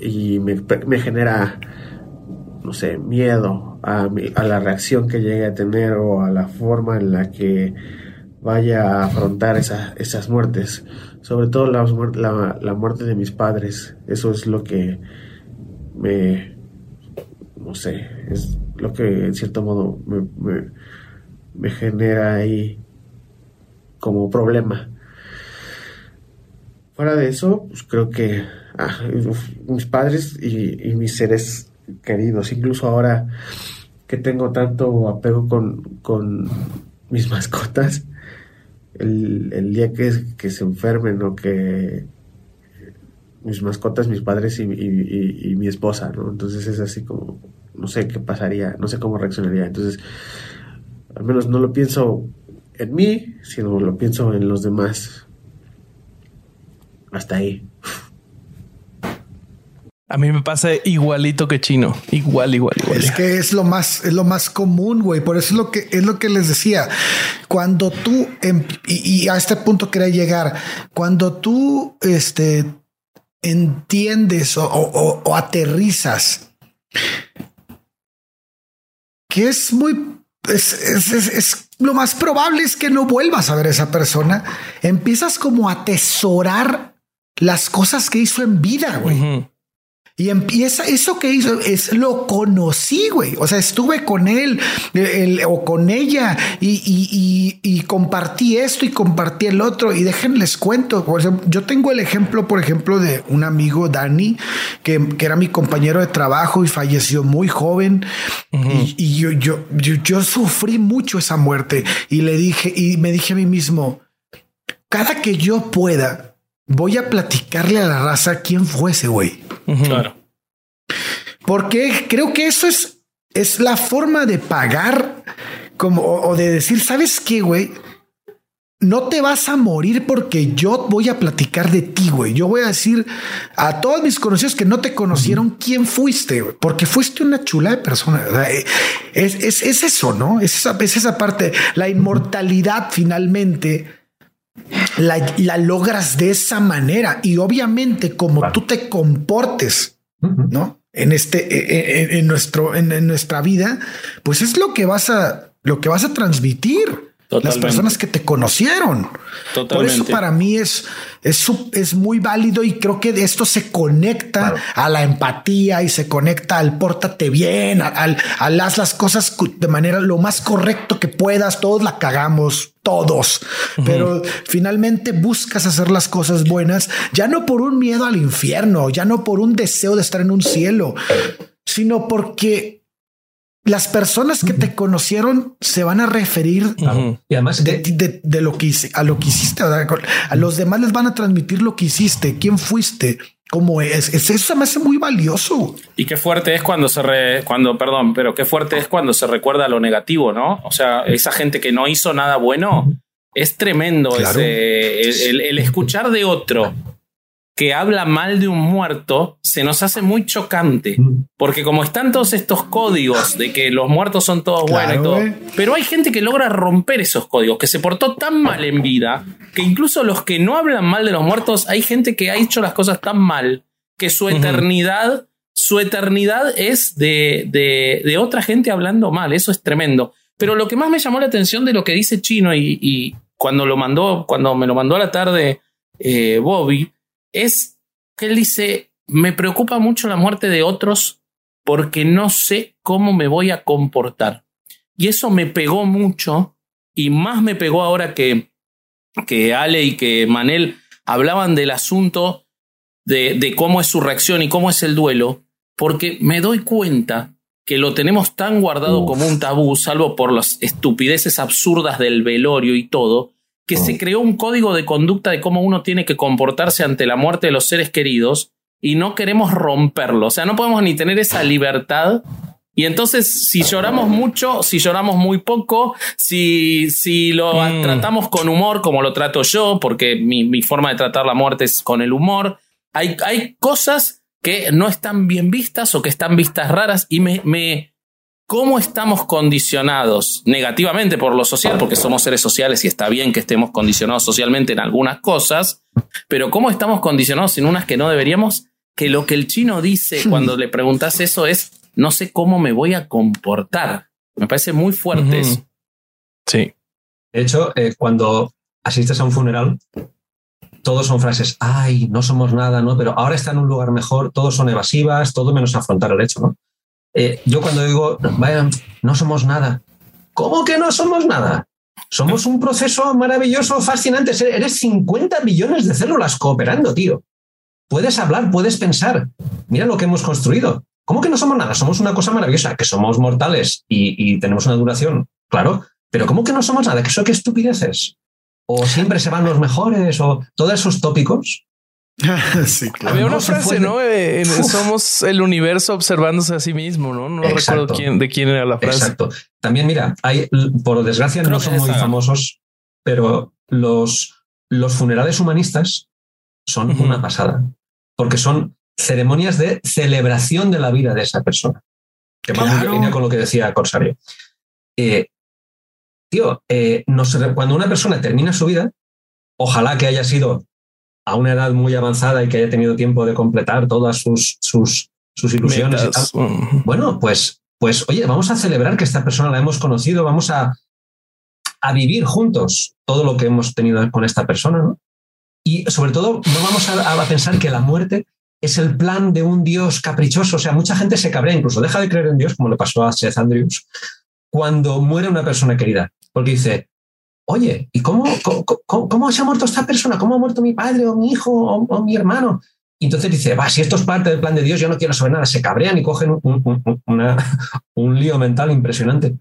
Speaker 5: y me, me genera no sé miedo a, a, la reacción que llegue a tener o a la forma en la que vaya a afrontar esa, esas muertes sobre todo la, la, muerte de mis padres eso es lo que me no sé es lo que en cierto modo me genera ahí como problema. Fuera de eso, pues creo que ah, mis padres y, y, mis seres queridos, incluso ahora que tengo tanto apego con, con mis mascotas, el, el día que, que, se enfermen o que mis mascotas, mis padres y, y, y mi esposa, ¿no? Entonces es así como no sé qué pasaría, no sé cómo reaccionaría. Entonces, al menos no lo pienso en mí, sino lo pienso en los demás. Hasta ahí.
Speaker 1: A mí me pasa igualito que chino, igual, igual, igual.
Speaker 3: Es que es lo más, es lo más común, güey. Por eso es lo que es lo que les decía. Cuando tú y, y, a este punto quería llegar, cuando tú este entiendes o, o, o aterrizas que es muy es, es, es, es, lo más probable es que no vuelvas a ver a esa persona. Empiezas como a atesorar las cosas que hizo en vida, güey. Uh -huh. Y empieza eso que hizo, es lo conocí, güey. O sea, estuve con él el, o con ella y, y, y, y, compartí esto y compartí el otro. Y déjenles cuento. Por ejemplo, yo tengo el ejemplo, por ejemplo, de un amigo, Dani, que, que era mi compañero de trabajo y falleció muy joven. Uh -huh. Y, yo, yo, yo, yo sufrí mucho esa muerte y le dije, y me dije a mí mismo, cada que yo pueda, voy a platicarle a la raza quién fue ese güey.
Speaker 2: Uh -huh. Claro.
Speaker 3: Porque creo que eso es, es la forma de pagar como o, o de decir, ¿sabes qué, güey? No te vas a morir porque yo voy a platicar de ti, güey. Yo voy a decir a todos mis conocidos que no te conocieron quién fuiste, güey, porque fuiste una chula de persona. Es, es, es eso, ¿no? Es esa, es esa parte, la inmortalidad finalmente la, la, logras de esa manera y obviamente como vale. tú te comportes, ¿no? En este, en, en nuestro, en, en, nuestra vida, pues es lo que vas a, lo que vas a transmitir. Las personas que te conocieron. Por eso para mí es, es, es, muy válido y creo que esto se conecta a la empatía y se conecta al pórtate bien, al, al haz las cosas de manera lo más correcto que puedas. Todos la cagamos, todos, pero finalmente buscas hacer las cosas buenas, ya no por un miedo al infierno, ya no por un deseo de estar en un cielo, sino porque las personas que te conocieron se van a referir
Speaker 4: y además
Speaker 3: de, lo que hice, a lo que hiciste. A los demás les van a transmitir lo que hiciste, quién fuiste, cómo es. Eso me hace muy valioso.
Speaker 2: Y qué fuerte es cuando se re, cuando, perdón, pero qué fuerte es cuando se recuerda lo negativo, ¿no? O sea, esa gente que no hizo nada bueno es tremendo. el escuchar de otro que habla mal de un muerto se nos hace muy chocante. Mm. Porque como están todos estos códigos de que los muertos son todos buenos y todo, pero hay gente que logra romper esos códigos, que se portó tan mal en vida, que incluso los que no hablan mal de los muertos, hay gente que ha hecho las cosas tan mal que su eternidad, su eternidad es de, de, otra gente hablando mal. Eso es tremendo. Pero lo que más me llamó la atención de lo que dice Chino y, cuando lo mandó, cuando me lo mandó a la tarde eh, Bobby, es que él dice, me preocupa mucho la muerte de otros porque no sé cómo me voy a comportar. Y eso me pegó mucho y más me pegó ahora que, que Ale y que Manel hablaban del asunto de, de cómo es su reacción y cómo es el duelo, porque me doy cuenta que lo tenemos tan guardado como un tabú, salvo por las estupideces absurdas del velorio y todo, que se creó un código de conducta de cómo uno tiene que comportarse ante la muerte de los seres queridos y no queremos romperlo. O sea, no podemos ni tener esa libertad. Y entonces, si lloramos mucho, si lloramos muy poco, si, si lo mm. tratamos con humor, como lo trato yo, porque mi, mi, forma de tratar la muerte es con el humor, hay, hay cosas que no están bien vistas o que están vistas raras y me, me, cómo estamos condicionados negativamente por lo social, porque somos seres sociales y está bien que estemos condicionados socialmente en algunas cosas, pero cómo estamos condicionados en unas que no deberíamos, que lo que el chino dice [laughs] cuando le preguntas eso es, no sé cómo me voy a comportar. Me parece muy fuerte eso.
Speaker 1: Sí.
Speaker 4: De hecho, eh, cuando asistes a un funeral, todos son frases, ay, no somos nada, ¿no? Pero ahora está en un lugar mejor, todos son evasivas, todo menos afrontar el hecho, ¿no? Eh, yo cuando digo, vaya, no somos nada, ¿cómo que no somos nada? Somos un proceso maravilloso, fascinante. Eres 50 millones de células cooperando, tío. Puedes hablar, puedes pensar. Mira lo que hemos construido. ¿Cómo que no somos nada? Somos una cosa maravillosa, que somos mortales y, tenemos una duración, claro, pero ¿cómo que no somos nada? ¿Que eso qué estupideces? O siempre se van los mejores, o todos esos tópicos [laughs]
Speaker 1: Había una frase, ¿no? somos el universo observándose a sí mismo, ¿no? No recuerdo quién, de quién era la frase. Exacto.
Speaker 4: También, mira, hay, por desgracia, no son muy famosos, pero los, los funerales humanistas son una pasada, porque son ceremonias de celebración de la vida de esa persona. Que va muy con lo que decía Corsario. Eh, tío, eh, cuando una persona termina su vida, ojalá que haya sido a una edad muy avanzada y que haya tenido tiempo de completar todas sus, sus, sus ilusiones y tal. Bueno, pues, pues oye, vamos a celebrar que esta persona la hemos conocido, vamos a, a vivir juntos todo lo que hemos tenido con esta persona, ¿no? Y sobre todo, no vamos a, a, pensar que la muerte es el plan de un Dios caprichoso. O sea, mucha gente se cabrea, incluso deja de creer en Dios, como le pasó a Seth Andrews, cuando muere una persona querida. Porque dice, oye, ¿y cómo, cómo, se ha muerto esta persona? ¿Cómo ha muerto mi padre o mi hijo o, mi hermano? Y entonces dice, va, si esto es parte del plan de Dios, yo no quiero saber nada. Se cabrean y cogen un, [laughs] lío mental impresionante.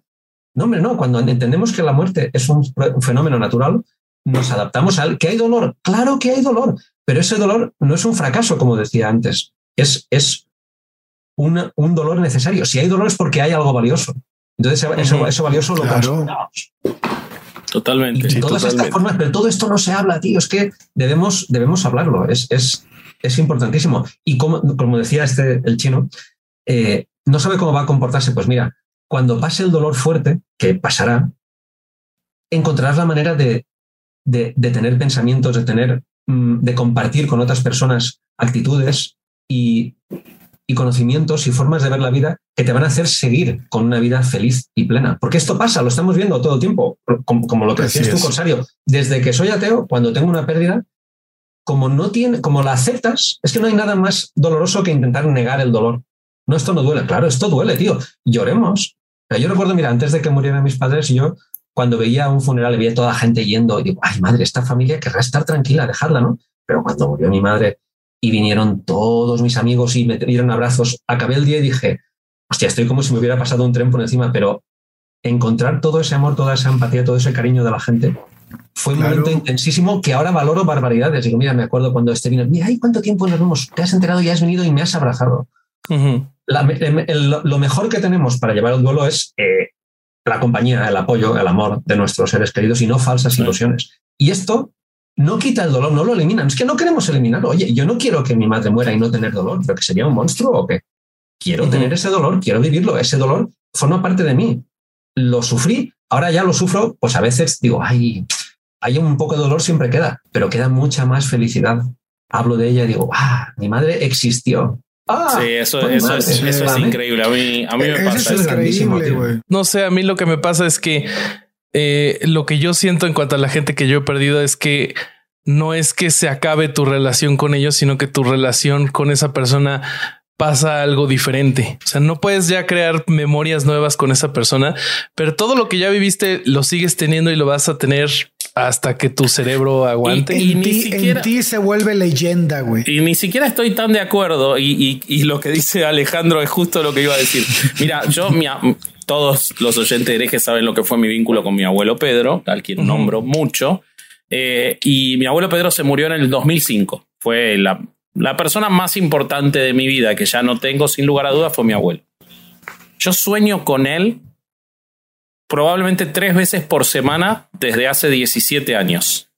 Speaker 4: No, hombre, no. Cuando entendemos que la muerte es un, fenómeno natural, nos adaptamos al que hay dolor. Claro que hay dolor, pero ese dolor no es un fracaso, como decía antes. Es, es un dolor necesario. Si hay dolor es porque hay algo valioso. Entonces, eso, valioso lo claro.
Speaker 2: Totalmente.
Speaker 4: todas estas formas, pero todo esto no se habla, tío. Es que debemos, debemos hablarlo. Es, es, es importantísimo. Y como, como decía este, el chino, eh, no sabe cómo va a comportarse. Pues mira, cuando pase el dolor fuerte, que pasará, encontrarás la manera de, de, tener pensamientos, de tener, mm, de compartir con otras personas actitudes y y conocimientos y formas de ver la vida que te van a hacer seguir con una vida feliz y plena. Porque esto pasa, lo estamos viendo todo el tiempo, como, lo que decías tú, Corsario. Desde que soy ateo, cuando tengo una pérdida, como no tiene, como la aceptas, es que no hay nada más doloroso que intentar negar el dolor. No, esto no duele. Claro, esto duele, tío. Lloremos. Yo recuerdo, mira, antes de que murieran mis padres, yo cuando veía un funeral y veía toda la gente yendo, y digo, ay madre, esta familia querrá estar tranquila, dejarla, ¿no? Pero cuando murió mi madre y vinieron todos mis amigos y me dieron abrazos, acabé el día y dije, hostia, estoy como si me hubiera pasado un tren por encima, pero encontrar todo ese amor, toda esa empatía, todo ese cariño de la gente fue un momento intensísimo que ahora valoro barbaridades. Digo, mira, me acuerdo cuando este vino, mira, ¿y cuánto tiempo nos vemos? Te has enterado y has venido y me has abrazado. lo mejor que tenemos para llevar el duelo es eh, la compañía, el apoyo, el amor de nuestros seres queridos y no falsas ilusiones. Y esto no quita el dolor, no lo eliminan. Es que no queremos eliminarlo. Oye, yo no quiero que mi madre muera y no tener dolor, pero que sería un monstruo o qué. Quiero tener ese dolor, quiero vivirlo. Ese dolor forma parte de mí. Lo sufrí, ahora ya lo sufro, pues a veces digo, ay, hay un poco de dolor, siempre queda, pero queda mucha más felicidad. Hablo de ella y digo, ah, mi madre existió.
Speaker 2: Ah, sí, eso, eso, es, eso es, increíble. A mí, a mí me pasa.
Speaker 1: Es increíble, No sé, a mí lo que me pasa es que eh, lo que yo siento en cuanto a la gente que yo he perdido es que no es que se acabe tu relación con ellos, sino que tu relación con esa persona pasa algo diferente. O sea, no puedes ya crear memorias nuevas con esa persona, pero todo lo que ya viviste lo sigues teniendo y lo vas a tener hasta que tu cerebro aguante.
Speaker 3: Y, ni siquiera, en ti se vuelve leyenda, güey.
Speaker 2: Y ni siquiera estoy tan de acuerdo. Y, lo que dice Alejandro es justo lo que iba a decir. Mira, yo, todos los oyentes de herejes saben lo que fue mi vínculo con mi abuelo Pedro, al quien nombro mucho. Eh, y mi abuelo Pedro se murió en el 2005. Fue la, la persona más importante de mi vida que ya no tengo, sin lugar a dudas, fue mi abuelo. Yo sueño con él probablemente tres veces por semana desde hace 17 años.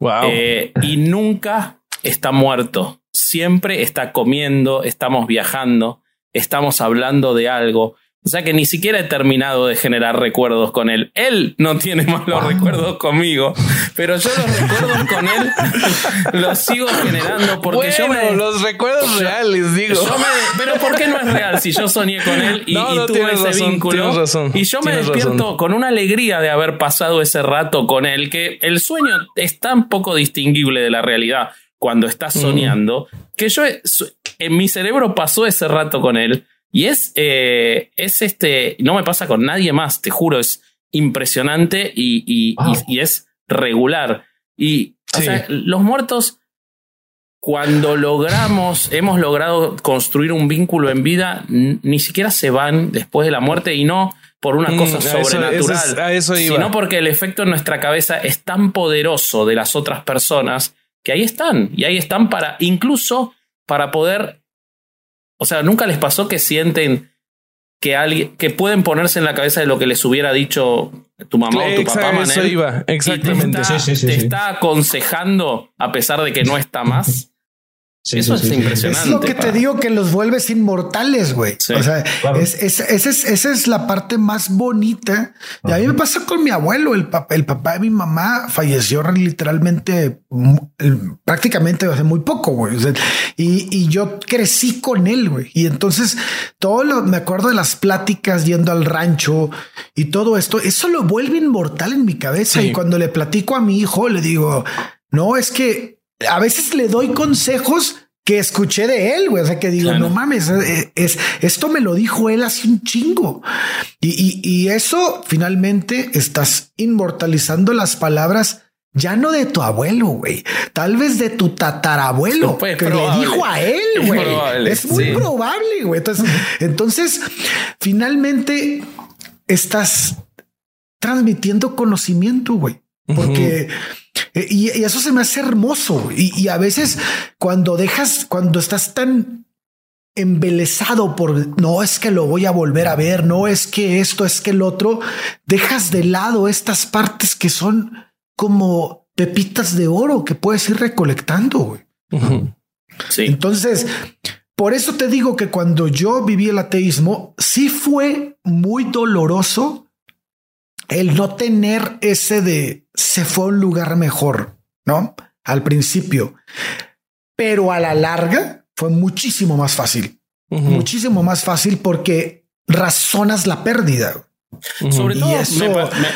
Speaker 1: Wow.
Speaker 2: Eh, y nunca está muerto. Siempre está comiendo, estamos viajando, estamos hablando de algo. O sea que ni siquiera he terminado de generar recuerdos con él. Él no tiene malos recuerdos conmigo, pero yo los recuerdos con él los sigo generando porque yo me.
Speaker 1: Los recuerdos reales, digo.
Speaker 2: pero ¿por qué no es real si yo soñé con él y, tuve ese vínculo? y yo me despierto con una alegría de haber pasado ese rato con él, que el sueño es tan poco distinguible de la realidad cuando estás soñando, que yo en mi cerebro pasó ese rato con él y es, eh, es este, no me pasa con nadie más, te juro, es impresionante y, y, y, es regular. Y o sea, los muertos, cuando logramos, hemos logrado construir un vínculo en vida, ni siquiera se van después de la muerte y no por una mm, cosa sobrenatural, sino porque el efecto en nuestra cabeza es tan poderoso de las otras personas que ahí están, y ahí están para incluso para poder o sea, ¿nunca les pasó que sienten que alguien que pueden ponerse en la cabeza de lo que les hubiera dicho tu mamá o tu papá
Speaker 1: Manel, iba, exactamente.
Speaker 2: te está aconsejando a pesar de que no está más. [laughs] Eso es impresionante.
Speaker 3: Es lo que te digo que los vuelves inmortales, güey. o sea, es, esa es la parte más bonita. Y a mí me pasa con mi abuelo, el papá, el papá de mi mamá falleció literalmente prácticamente hace muy poco, güey. y, yo crecí con él, güey. Y entonces todo lo me acuerdo de las pláticas yendo al rancho y todo esto. Eso lo vuelve inmortal en mi cabeza. Y cuando le platico a mi hijo, le digo, no, es que a veces le doy consejos que escuché de él, güey. O sea, que digo, no mames, eh, es, esto me lo dijo él hace un chingo. Y, y, eso finalmente estás inmortalizando las palabras ya no de tu abuelo, güey, tal vez de tu tatarabuelo que le dijo a él, güey. Es, muy probable, güey. Entonces, entonces, finalmente estás transmitiendo conocimiento, güey, porque eh, y, eso se me hace hermoso. Y, a veces cuando dejas, cuando estás tan embelesado por no es que lo voy a volver a ver, no es que esto, es que el otro, dejas de lado estas partes que son como pepitas de oro que puedes ir recolectando.
Speaker 2: Sí.
Speaker 3: Entonces, por eso te digo que cuando yo viví el ateísmo, sí fue muy doloroso el no tener ese de se fue a un lugar mejor, ¿no? Al principio. Pero a la larga fue muchísimo más fácil. muchísimo más fácil porque razonas la pérdida.
Speaker 2: Sobre todo,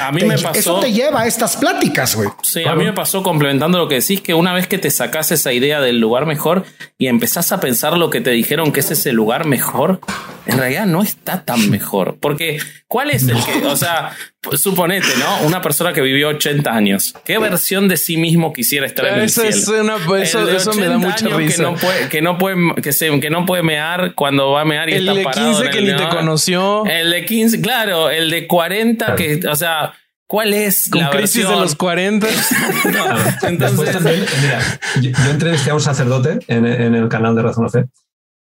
Speaker 2: a mí me pasó.
Speaker 3: Eso te lleva a estas pláticas, güey.
Speaker 2: Sí, a mí me pasó complementando lo que decís, que una vez que te sacas esa idea del lugar mejor y empezás a pensar lo que te dijeron que es ese lugar mejor, en realidad no está tan mejor. Porque, ¿cuál es el que, o sea, suponete, ¿no? Una persona que vivió 80 años. ¿Qué versión de sí mismo quisiera estar en el
Speaker 1: eso
Speaker 2: cielo?
Speaker 1: eso, me da mucha risa.
Speaker 2: Que no puede, que no puede, que se, que no puede mear cuando va a mear y
Speaker 1: el
Speaker 2: está parado.
Speaker 1: El de 15 que ni te conoció.
Speaker 2: El de 15, claro, el de 40 que, o sea, ¿Cuál es
Speaker 1: Con la crisis versión? de los 40?
Speaker 4: Entonces, también, mira, yo, yo, entrevisté a un sacerdote en, en el canal de Razón Fe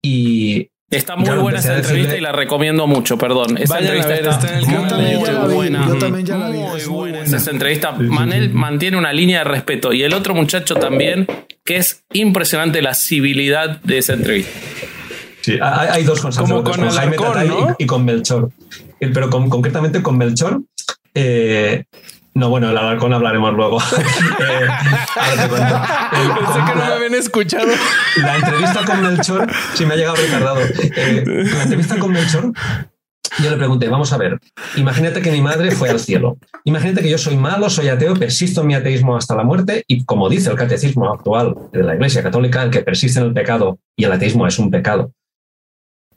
Speaker 4: y
Speaker 2: Está muy buena esa entrevista y la recomiendo mucho, perdón. Esa entrevista está, en el muy buena.
Speaker 3: Yo también ya la vi.
Speaker 2: Muy buena esa entrevista. Manel mantiene una línea de respeto y el otro muchacho también, que es impresionante la civilidad de esa entrevista.
Speaker 4: Sí, hay, hay dos con,
Speaker 1: Como con,
Speaker 4: con Jaime Tatay ¿no? y, y, con Melchor. Pero con, concretamente con Melchor, eh, no, bueno, el Alarcón hablaremos luego. [laughs] eh, ahora te cuento.
Speaker 1: El, Pensé que no me habían escuchado.
Speaker 4: La entrevista con Melchor, sí me ha llegado retardado. Eh, la entrevista con Melchor, yo le pregunté, vamos a ver, imagínate que mi madre fue al cielo. Imagínate que yo soy malo, soy ateo, persisto en mi ateísmo hasta la muerte y como dice el catecismo actual de la Iglesia Católica, el que persiste en el pecado y el ateísmo es un pecado,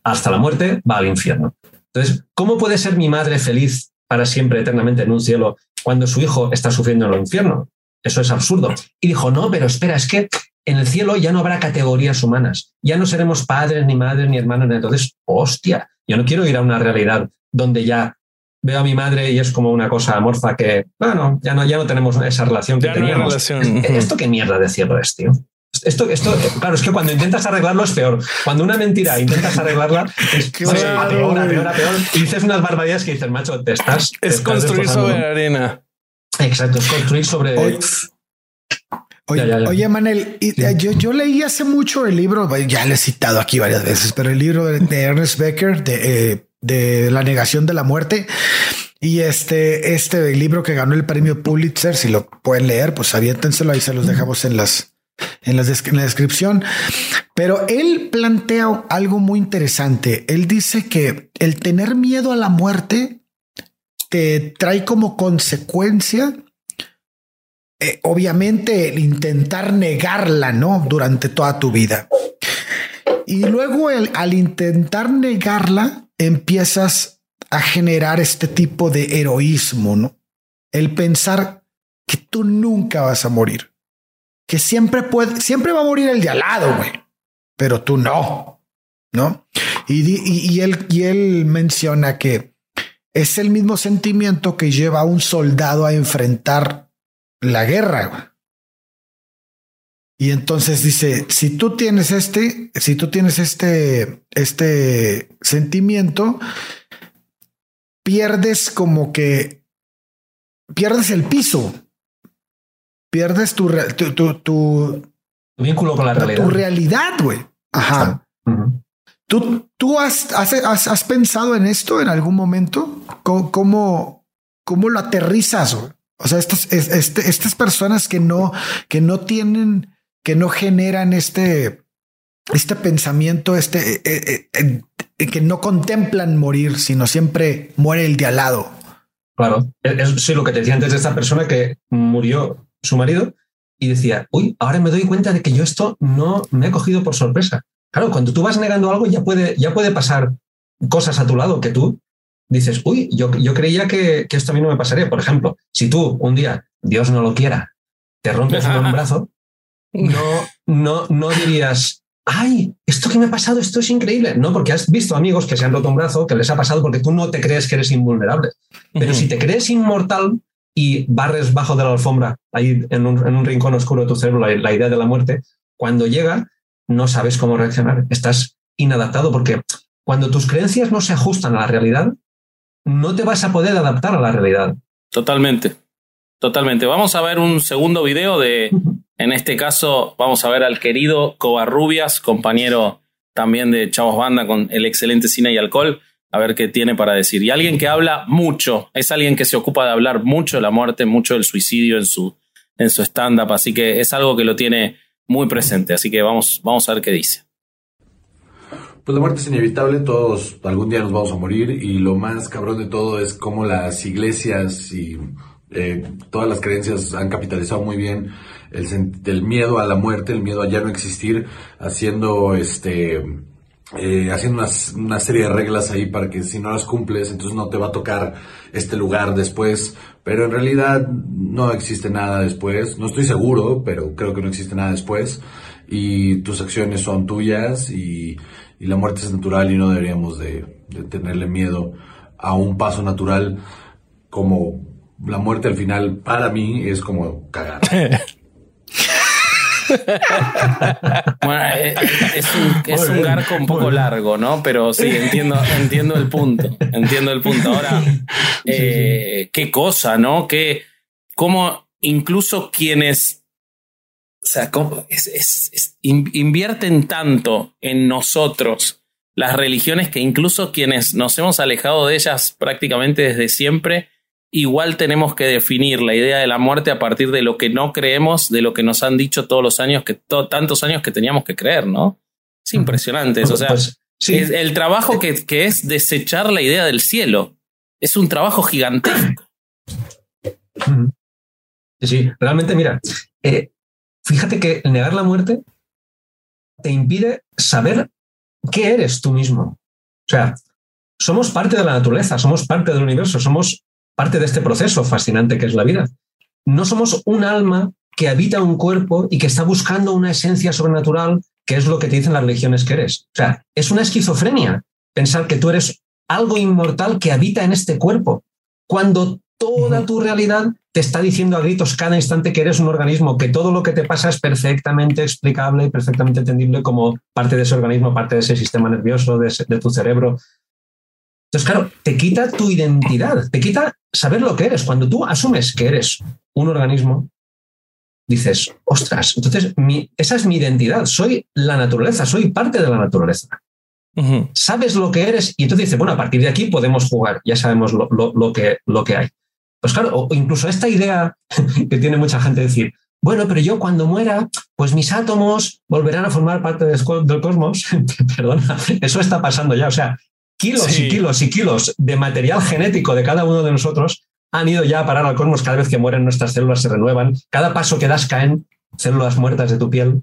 Speaker 4: hasta la muerte va al infierno. Entonces, ¿cómo puede ser mi madre feliz para siempre, eternamente en un cielo, cuando su hijo está sufriendo en el infierno. Eso es absurdo. Y dijo, no, pero espera, es que en el cielo ya no habrá categorías humanas, ya no seremos padres, ni madres, ni hermanos. Entonces, hostia, yo no quiero ir a una realidad donde ya veo a mi madre y es como una cosa amorfa que, bueno, ya no, ya no tenemos esa relación que
Speaker 1: ya
Speaker 4: teníamos.
Speaker 1: No relación.
Speaker 4: ¿Esto qué mierda de cielo es, tío? Esto, esto, claro, es que cuando intentas arreglarlo es peor. Cuando una mentira intentas arreglarla [laughs] es
Speaker 3: Qué
Speaker 4: o sea,
Speaker 3: bueno,
Speaker 4: a peor, a peor, a peor. Y dices unas barbaridades que dices, macho, te estás. te
Speaker 1: Es
Speaker 4: estás
Speaker 1: construir sobre arena.
Speaker 4: Exacto, es construir sobre.
Speaker 3: Oye, Oye,
Speaker 4: Ya, ya, ya.
Speaker 3: oye, Manel, y, eh, yo, yo leí hace mucho el libro, ya lo he citado aquí varias veces, pero el libro de, de Ernest Becker de, eh, de La negación de la muerte. Y este, este libro que ganó el premio Pulitzer, si lo pueden leer, pues aviéntenselo, ahí se los dejamos en las, en, la descripción. Pero él plantea algo muy interesante. Él dice que el tener miedo a la muerte te trae como consecuencia eh, obviamente el intentar negarla, ¿no? Durante toda tu vida. Y luego al intentar negarla, empiezas a generar este tipo de heroísmo, ¿no? El pensar que tú nunca vas a morir. Que siempre puede, siempre va a morir el de al lado, güey. Pero tú no, ¿no? Y, él, y él menciona que es el mismo sentimiento que lleva a un soldado a enfrentar la guerra. Y entonces dice, si tú tienes este, si tú tienes este, este sentimiento, pierdes como que pierdes el piso, pierdes tu, tu, tu,
Speaker 4: vínculo con la realidad.
Speaker 3: tu realidad, güey. Ajá. ¿Tú, tú has, has, has- has pensado en esto en algún momento? ¿Cómo, cómo, cómo lo aterrizas? güey? O sea, estas, es- este- estas personas que no, que no tienen, que no generan este, este pensamiento, este, eh, eh, eh, que no contemplan morir, sino siempre muere el de al lado.
Speaker 4: Claro. Es- sí, lo que te decía antes de esta persona que murió su marido y decía, uy, ahora me doy cuenta de que yo esto no me he cogido por sorpresa. Claro, cuando tú vas negando algo ya puede, ya puede pasar cosas a tu lado que tú dices, uy, yo, yo creía que, que esto a mí no me pasaría. Por ejemplo, si tú un día, Dios no lo quiera, te rompes un [laughs] brazo, no, no, no dirías, ay, esto que me ha pasado, esto es increíble. No, porque has visto amigos que se han roto un brazo, que les ha pasado porque tú no te crees que eres invulnerable. Pero si te crees inmortal y barres bajo de la alfombra, ahí en un, en un rincón oscuro de tu cerebro, la, la idea de la muerte, cuando llega, no sabes cómo reaccionar. Estás inadaptado porque cuando tus creencias no se ajustan a la realidad, no te vas a poder adaptar a la realidad.
Speaker 2: Totalmente. Totalmente. Vamos a ver un segundo video de, en este caso, vamos a ver al querido Covarrubias, compañero también de Chavos Banda con el excelente cine y alcohol, a ver qué tiene para decir. Y alguien que habla mucho, es alguien que se ocupa de hablar mucho de la muerte, mucho del suicidio en su, en su stand-up, así que es algo que lo tiene muy presente. Así que vamos, vamos a ver qué dice.
Speaker 6: pues la muerte es inevitable, todos algún día nos vamos a morir y lo más cabrón de todo es cómo las iglesias y eh, todas las creencias han capitalizado muy bien el, el, miedo a la muerte, el miedo a ya no existir, haciendo este eh, haciendo una, una, serie de reglas ahí para que si no las cumples, entonces no te va a tocar este lugar después. Pero en realidad no existe nada después. No estoy seguro, pero creo que no existe nada después. Y tus acciones son tuyas y y la muerte es natural y no deberíamos de, tenerle miedo a un paso natural como la muerte al final para mí es como cagar. [laughs]
Speaker 2: bueno, eh, es, un, es un garco un poco largo, ¿no? Pero sí, entiendo, entiendo el punto. Entiendo el punto. Ahora, eh, qué cosa, ¿no? Que como incluso quienes o sea, es, invierten tanto en nosotros las religiones que incluso quienes nos hemos alejado de ellas prácticamente desde siempre, igual tenemos que definir la idea de la muerte a partir de lo que no creemos, de lo que nos han dicho todos los años, que tantos años que teníamos que creer, ¿no? Es impresionante eso. O sea, pues, el trabajo que, que es desechar la idea del cielo. Es un trabajo gigantesco.
Speaker 4: Sí, realmente, mira, eh, Fíjate que negar la muerte te impide saber qué eres tú mismo. O sea, somos parte de la naturaleza, somos parte del universo, somos parte de este proceso fascinante que es la vida. No somos un alma que habita un cuerpo y que está buscando una esencia sobrenatural, que es lo que te dicen las religiones que eres. O sea, es una esquizofrenia pensar que tú eres algo inmortal que habita en este cuerpo, cuando toda tu realidad te está diciendo a gritos cada instante que eres un organismo, que todo lo que te pasa es perfectamente explicable y perfectamente entendible como parte de ese organismo, parte de ese sistema nervioso, de, tu cerebro. Entonces, claro, te quita tu identidad, te quita saber lo que eres. Cuando tú asumes que eres un organismo, dices, ostras, entonces esa es mi identidad, soy la naturaleza, soy parte de la naturaleza. Sabes lo que eres y entonces dices, bueno, a partir de aquí podemos jugar, ya sabemos lo, que, lo que hay. Pues claro, o incluso esta idea [laughs] que tiene mucha gente de decir, bueno, pero yo cuando muera, pues mis átomos volverán a formar parte del, cosmos. [laughs] Perdona, eso está pasando ya. O sea, kilos y kilos y kilos de material genético de cada uno de nosotros han ido ya a parar al cosmos cada vez que mueren nuestras células se renuevan. Cada paso que das caen células muertas de tu piel.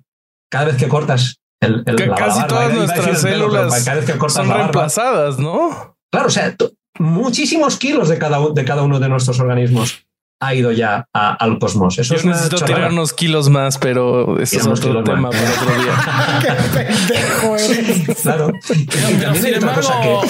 Speaker 4: Cada vez que cortas el, el
Speaker 1: casi todas nuestras células cada vez que cortas son reemplazadas, ¿no?
Speaker 4: Claro, o sea, muchísimos kilos de cada, de cada uno de nuestros organismos ha ido ya al cosmos. Eso
Speaker 1: Yo necesito tirar unos kilos más, pero eso es otro tema para otro día. [laughs]
Speaker 3: Qué pendejo eres. [laughs]
Speaker 4: Claro.
Speaker 2: sin, embargo,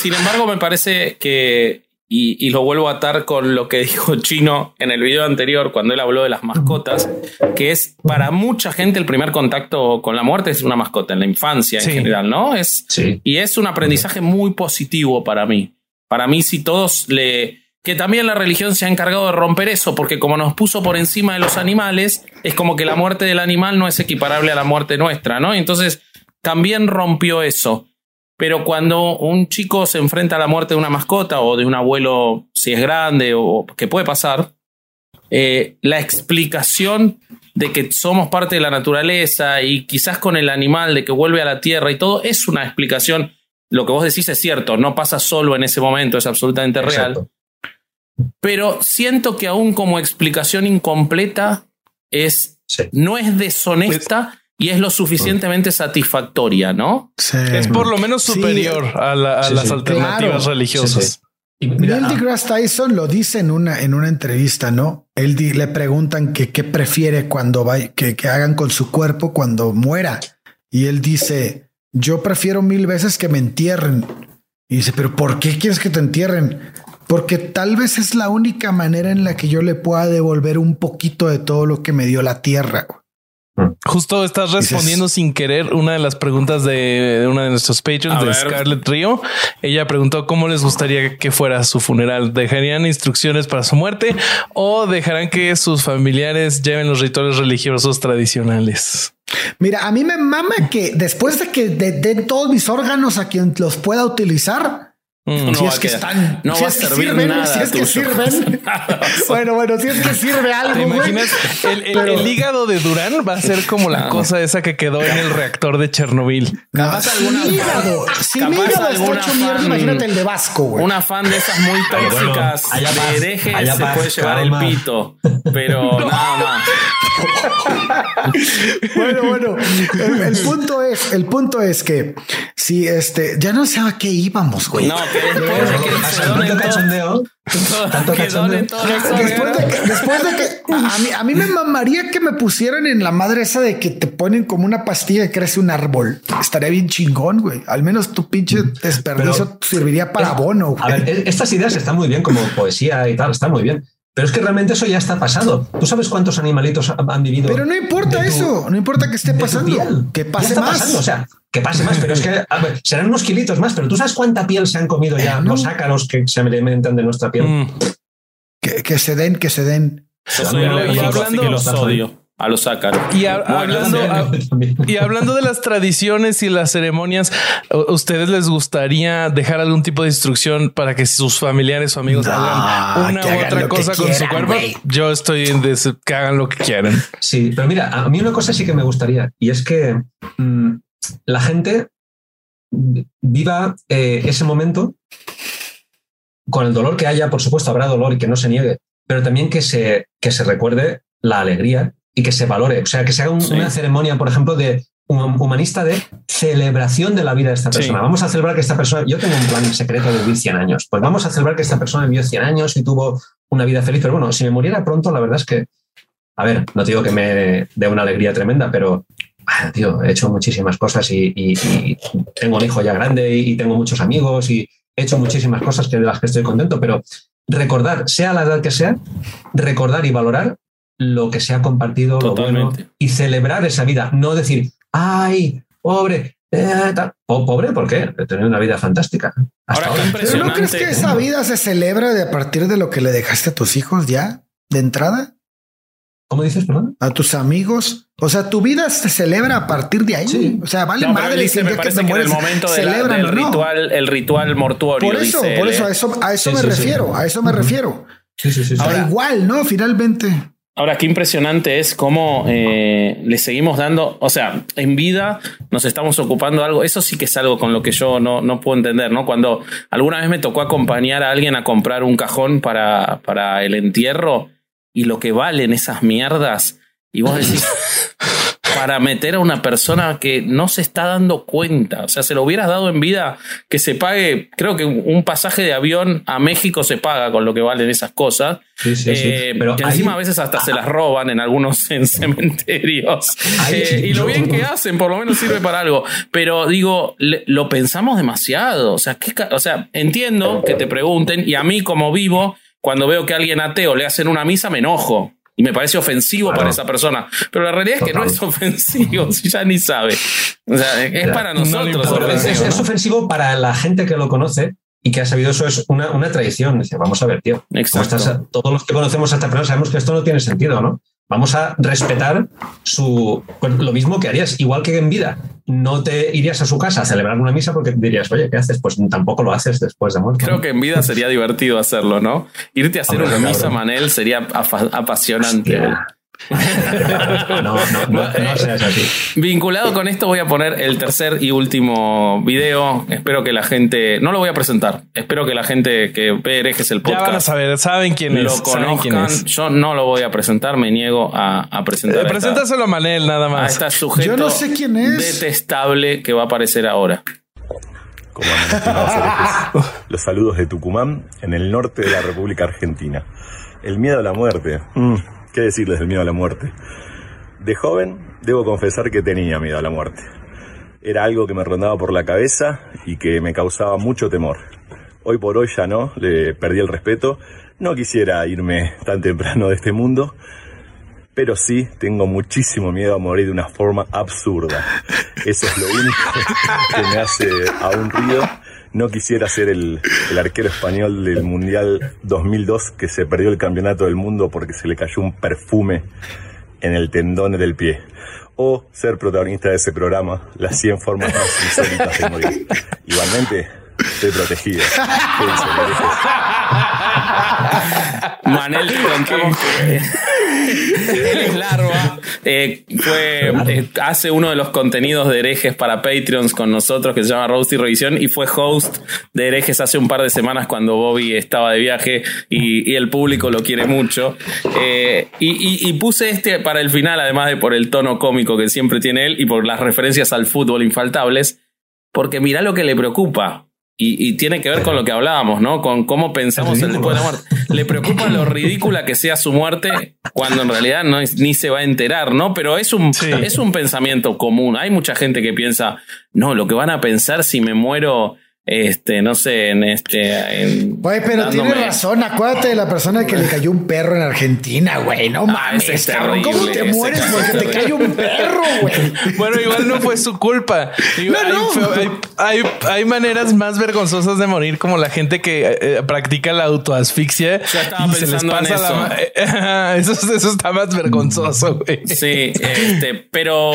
Speaker 2: sin embargo, me parece que, y, lo vuelvo a atar con lo que [laughs] dijo Chino en el video anterior, cuando él habló de las mascotas, que es para mucha gente el primer contacto con la muerte es una mascota, en la infancia en general, ¿no? Es, Y es un aprendizaje muy positivo para mí. Para mí, si todos le... Que también la religión se ha encargado de romper eso, porque como nos puso por encima de los animales, es como que la muerte del animal no es equiparable a la muerte nuestra, ¿no? Entonces, también rompió eso. Pero cuando un chico se enfrenta a la muerte de una mascota o de un abuelo, si es grande o que puede pasar, eh, la explicación de que somos parte de la naturaleza y quizás con el animal de que vuelve a la tierra y todo, es una explicación lo que vos decís es cierto, no pasa solo en ese momento, es absolutamente real. Pero siento que aún como explicación incompleta es no es deshonesta y es lo suficientemente satisfactoria, ¿no?
Speaker 1: Es por lo menos superior a, las alternativas religiosas.
Speaker 3: Neil deGrasse Tyson lo dice en una, en una entrevista, ¿no? Él le preguntan que qué prefiere cuando va, que, que hagan con su cuerpo cuando muera. Y él dice, yo prefiero mil veces que me entierren. Y dice, pero ¿por qué quieres que te entierren? Porque tal vez es la única manera en la que yo le pueda devolver un poquito de todo lo que me dio la tierra.
Speaker 1: Justo estás respondiendo sin querer una de las preguntas de, una de nuestros patrons de Scarlett Río. Ella preguntó cómo les gustaría que fuera su funeral. ¿Dejarían instrucciones para su muerte o dejarán que sus familiares lleven los rituales religiosos tradicionales?
Speaker 3: Mira, a mí me mama que después de que den todos mis órganos a quien los pueda utilizar,
Speaker 2: No
Speaker 3: si es que están,
Speaker 2: no
Speaker 3: si
Speaker 2: va
Speaker 3: es que
Speaker 2: servir
Speaker 3: sirven,
Speaker 2: nada
Speaker 3: si es que sirven. [laughs] [laughs] bueno, bueno, si es que sirve algo,
Speaker 1: ¿Te imaginas? El, el-
Speaker 3: Pero-
Speaker 1: el hígado de Durán va a ser como la cosa esa que quedó en el reactor de Chernobyl.
Speaker 3: No,
Speaker 2: Capaz alguna-
Speaker 3: hígado, si mi hígado está hecho mierda, imagínate el de Vasco, güey.
Speaker 2: Una fan de esas muy
Speaker 4: bueno,
Speaker 2: tóxicas de
Speaker 4: paz,
Speaker 2: hereje
Speaker 4: haya
Speaker 2: se puede llevar
Speaker 4: calma.
Speaker 2: el pito, pero [laughs] nada más.
Speaker 3: Bueno, bueno, el, el punto es, el punto es que si este, ya no sé a qué íbamos, güey.
Speaker 2: No, después de que se donen
Speaker 4: cachondeo. [laughs] tanto cachondeo.
Speaker 3: Después de que, después de que a, mí, a mí me mamaría que me pusieran en la madre esa de que te ponen como una pastilla que crece un árbol. Estaría bien chingón, güey. Al menos tu pinche desperdicio
Speaker 4: Pero-
Speaker 3: serviría para abono,
Speaker 4: A ver, e- estas ideas están muy bien como poesía y tal, están muy bien. Pero es que realmente eso ya está pasado. ¿Tú sabes cuántos animalitos ha- han vivido?
Speaker 3: Pero no importa
Speaker 4: tu-
Speaker 3: eso, no importa que esté pasando, que
Speaker 4: Ya
Speaker 3: pase
Speaker 4: está
Speaker 3: más.
Speaker 4: pasando, o sea, que pase más, pero es que [laughs] a ver, serán unos kilitos más, pero tú sabes cuánta piel se han comido ya
Speaker 3: No.
Speaker 4: los ácaros que se alimentan de nuestra piel.
Speaker 1: Mm.
Speaker 3: que, que se den, que se den.
Speaker 1: Y hablando-
Speaker 2: que los odio a los ácaros.
Speaker 1: Y a-
Speaker 2: Bueno,
Speaker 1: hablando,
Speaker 4: también,
Speaker 1: a-
Speaker 4: también.
Speaker 1: y hablando de las tradiciones y las ceremonias, ¿a ¿ustedes les gustaría dejar algún tipo de instrucción para que sus familiares o amigos
Speaker 3: No,
Speaker 1: hagan una u otra cosa con su cuerpo? Yo estoy en des- que hagan lo que quieran.
Speaker 4: Sí, pero mira, a mí una cosa sí que me gustaría y es que mm, la gente viva eh, ese momento con el dolor que haya, por supuesto, habrá dolor y que no se niegue, pero también que se, que se recuerde la alegría y que se valore. O sea, que se haga un-
Speaker 2: Sí.
Speaker 4: una ceremonia, por ejemplo, de hum- humanista de celebración de la vida de esta
Speaker 2: Sí.
Speaker 4: persona. Vamos a celebrar que esta persona, yo tengo un plan secreto de vivir 100 años, pues vamos a celebrar que esta persona vivió 100 años y tuvo una vida feliz, pero bueno, si me muriera pronto, la verdad es que, a ver, no te digo que me dé una alegría tremenda, pero, ah, tío, he hecho muchísimas cosas y, y- y tengo un hijo ya grande y, y tengo muchos amigos y he hecho muchísimas cosas que de las que estoy contento, pero recordar, sea la edad que sea, recordar y valorar lo que se ha compartido, lo bueno, y celebrar esa vida, no decir, ay, pobre, eh, tal". Po- pobre, ¿por qué? He tenido una vida fantástica. Hasta
Speaker 2: Ahora,
Speaker 4: ahora.
Speaker 2: qué
Speaker 3: ¿Pero no crees que esa vida se celebra de a partir de lo que le dejaste a tus hijos ya de entrada?
Speaker 4: ¿Cómo dices, perdón?
Speaker 3: A tus amigos. O sea, tu vida se celebra a partir de ahí.
Speaker 4: Sí.
Speaker 3: O sea, vale
Speaker 2: No,
Speaker 3: madre
Speaker 2: dice, me
Speaker 3: que
Speaker 2: que, en el
Speaker 3: mueres
Speaker 2: momento de la-
Speaker 3: celebran
Speaker 2: del
Speaker 3: no.
Speaker 2: ritual, el ritual mortuorio.
Speaker 3: Por eso,
Speaker 2: dice
Speaker 3: por eso, a eso, a eso
Speaker 4: Sí,
Speaker 3: me
Speaker 4: sí, sí.
Speaker 3: refiero, a eso me refiero.
Speaker 4: Sí, sí, sí. sí.
Speaker 3: Ahora, igual, ¿no? Finalmente.
Speaker 2: Ahora, qué impresionante es cómo eh, le seguimos dando, o sea, en vida nos estamos ocupando de algo, eso sí que es algo con lo que yo no, no puedo entender, ¿no? Cuando alguna vez me tocó acompañar a alguien a comprar un cajón para, para el entierro y lo que valen esas mierdas, y vos decís, [laughs] para meter a una persona que no se está dando cuenta, o sea, se lo hubieras dado en vida, que se pague, creo que un pasaje de avión a México se paga con lo que valen esas cosas.
Speaker 4: Sí, sí, sí.
Speaker 2: Eh,
Speaker 4: Pero
Speaker 2: que
Speaker 4: ahí-
Speaker 2: encima a veces hasta se las roban en algunos [laughs] en cementerios.
Speaker 4: Ahí-
Speaker 2: Eh, y lo bien que [laughs] hacen, por lo menos sirve para algo. Pero digo, le- lo pensamos demasiado. O sea, ¿qué o sea, entiendo que te pregunten, y a mí, como vivo, cuando veo que a alguien ateo le hacen una misa, me enojo. Y me parece ofensivo
Speaker 4: Claro.
Speaker 2: para esa persona. Pero la realidad es que no es ofensivo, [laughs] si ya ni sabe. O sea, es
Speaker 4: Ya.
Speaker 2: para
Speaker 1: No
Speaker 2: nosotros
Speaker 1: importa.
Speaker 4: Es, es-
Speaker 2: ofensivo.
Speaker 4: es ofensivo para la gente que lo conoce y que ha sabido eso es una, una tradición. Dice, vamos a ver, tío. ¿cómo
Speaker 2: Exacto.
Speaker 4: estás? todos los que conocemos a esta persona sabemos que esto no tiene sentido, ¿no? Vamos a respetar su lo mismo que harías, igual que en vida. No te irías a su casa a celebrar una misa porque dirías, oye, ¿qué haces? Pues tampoco lo haces después de muerto.
Speaker 2: Creo que en vida sería divertido hacerlo, ¿no? Irte a hacer
Speaker 4: Hombre,
Speaker 2: una
Speaker 4: cabrón.
Speaker 2: misa, Manel, sería apasionante.
Speaker 4: Hostia. [laughs] no, no, no, no seas así.
Speaker 2: Vinculado con esto voy a poner el tercer y último video. Espero que la gente... No lo voy a presentar. Espero que la gente que ve herejes el
Speaker 1: Ya van a
Speaker 2: podcast
Speaker 1: saber, saben quién es.
Speaker 2: lo
Speaker 1: saben quién
Speaker 2: conozcan.
Speaker 1: es.
Speaker 2: Yo no lo voy a presentar. Me niego a, a presentar
Speaker 1: Eh, preséntaselo a Manel nada
Speaker 2: esta, a
Speaker 1: más.
Speaker 2: esta sujeto
Speaker 3: Yo no sé quién es.
Speaker 2: detestable que va a aparecer ahora.
Speaker 7: como. [laughs] Los saludos de Tucumán, en el norte de la República Argentina. El miedo a la muerte. Mm, ¿Qué decirles del miedo a la muerte? De joven, debo confesar que tenía miedo a la muerte. Era algo que me rondaba por la cabeza y que me causaba mucho temor. Hoy por hoy ya no, le perdí el respeto. No quisiera irme tan temprano de este mundo, pero sí tengo muchísimo miedo a morir de una forma absurda. Eso es lo único que me hace aún ruido. No quisiera ser el, arquero español del Mundial 2002 que se perdió el campeonato del mundo porque se le cayó un perfume en el tendón del pie. O ser protagonista de ese programa, las 100 formas más insólitas de morir. Igualmente, Estoy protegido.
Speaker 2: Manel, te contamos que él es Larva. eh, fue, eh, hace uno de los contenidos de herejes para Patreons con nosotros que se llama Roast y Revisión y fue host de herejes hace un par de semanas cuando Bobby estaba de viaje y, y el público lo quiere mucho. Eh, y, y- y puse este para el final, además de por el tono cómico que siempre tiene él y por las referencias al fútbol infaltables, porque mirá lo que le preocupa. Y, y tiene que ver con lo que hablábamos, ¿no? Con cómo pensamos el después de la muerte. Le preocupa lo ridícula que sea su muerte cuando en realidad no ni se va a enterar, ¿no? Pero es un,
Speaker 1: Sí.
Speaker 2: es un pensamiento común. Hay mucha gente que piensa, no, lo que van a pensar si me muero, este, no sé, en este. En,
Speaker 3: Güey, pero
Speaker 2: dándome-
Speaker 3: tienes razón. Acuérdate de la persona que le cayó un perro en Argentina, güey. No
Speaker 2: Ah, ese
Speaker 3: mames,
Speaker 2: es
Speaker 3: cabrón. ¿Cómo te mueres porque te cayó un perro, güey? [laughs]
Speaker 1: Bueno, igual no fue su culpa. Digo,
Speaker 3: No,
Speaker 1: hay,
Speaker 3: no.
Speaker 1: hay- hay- hay maneras más vergonzosas de morir, como la gente que eh, practica la autoasfixia y se les
Speaker 2: pensando en
Speaker 1: pasa la ma- [laughs] eso, eso está más vergonzoso, güey.
Speaker 2: Sí, este, pero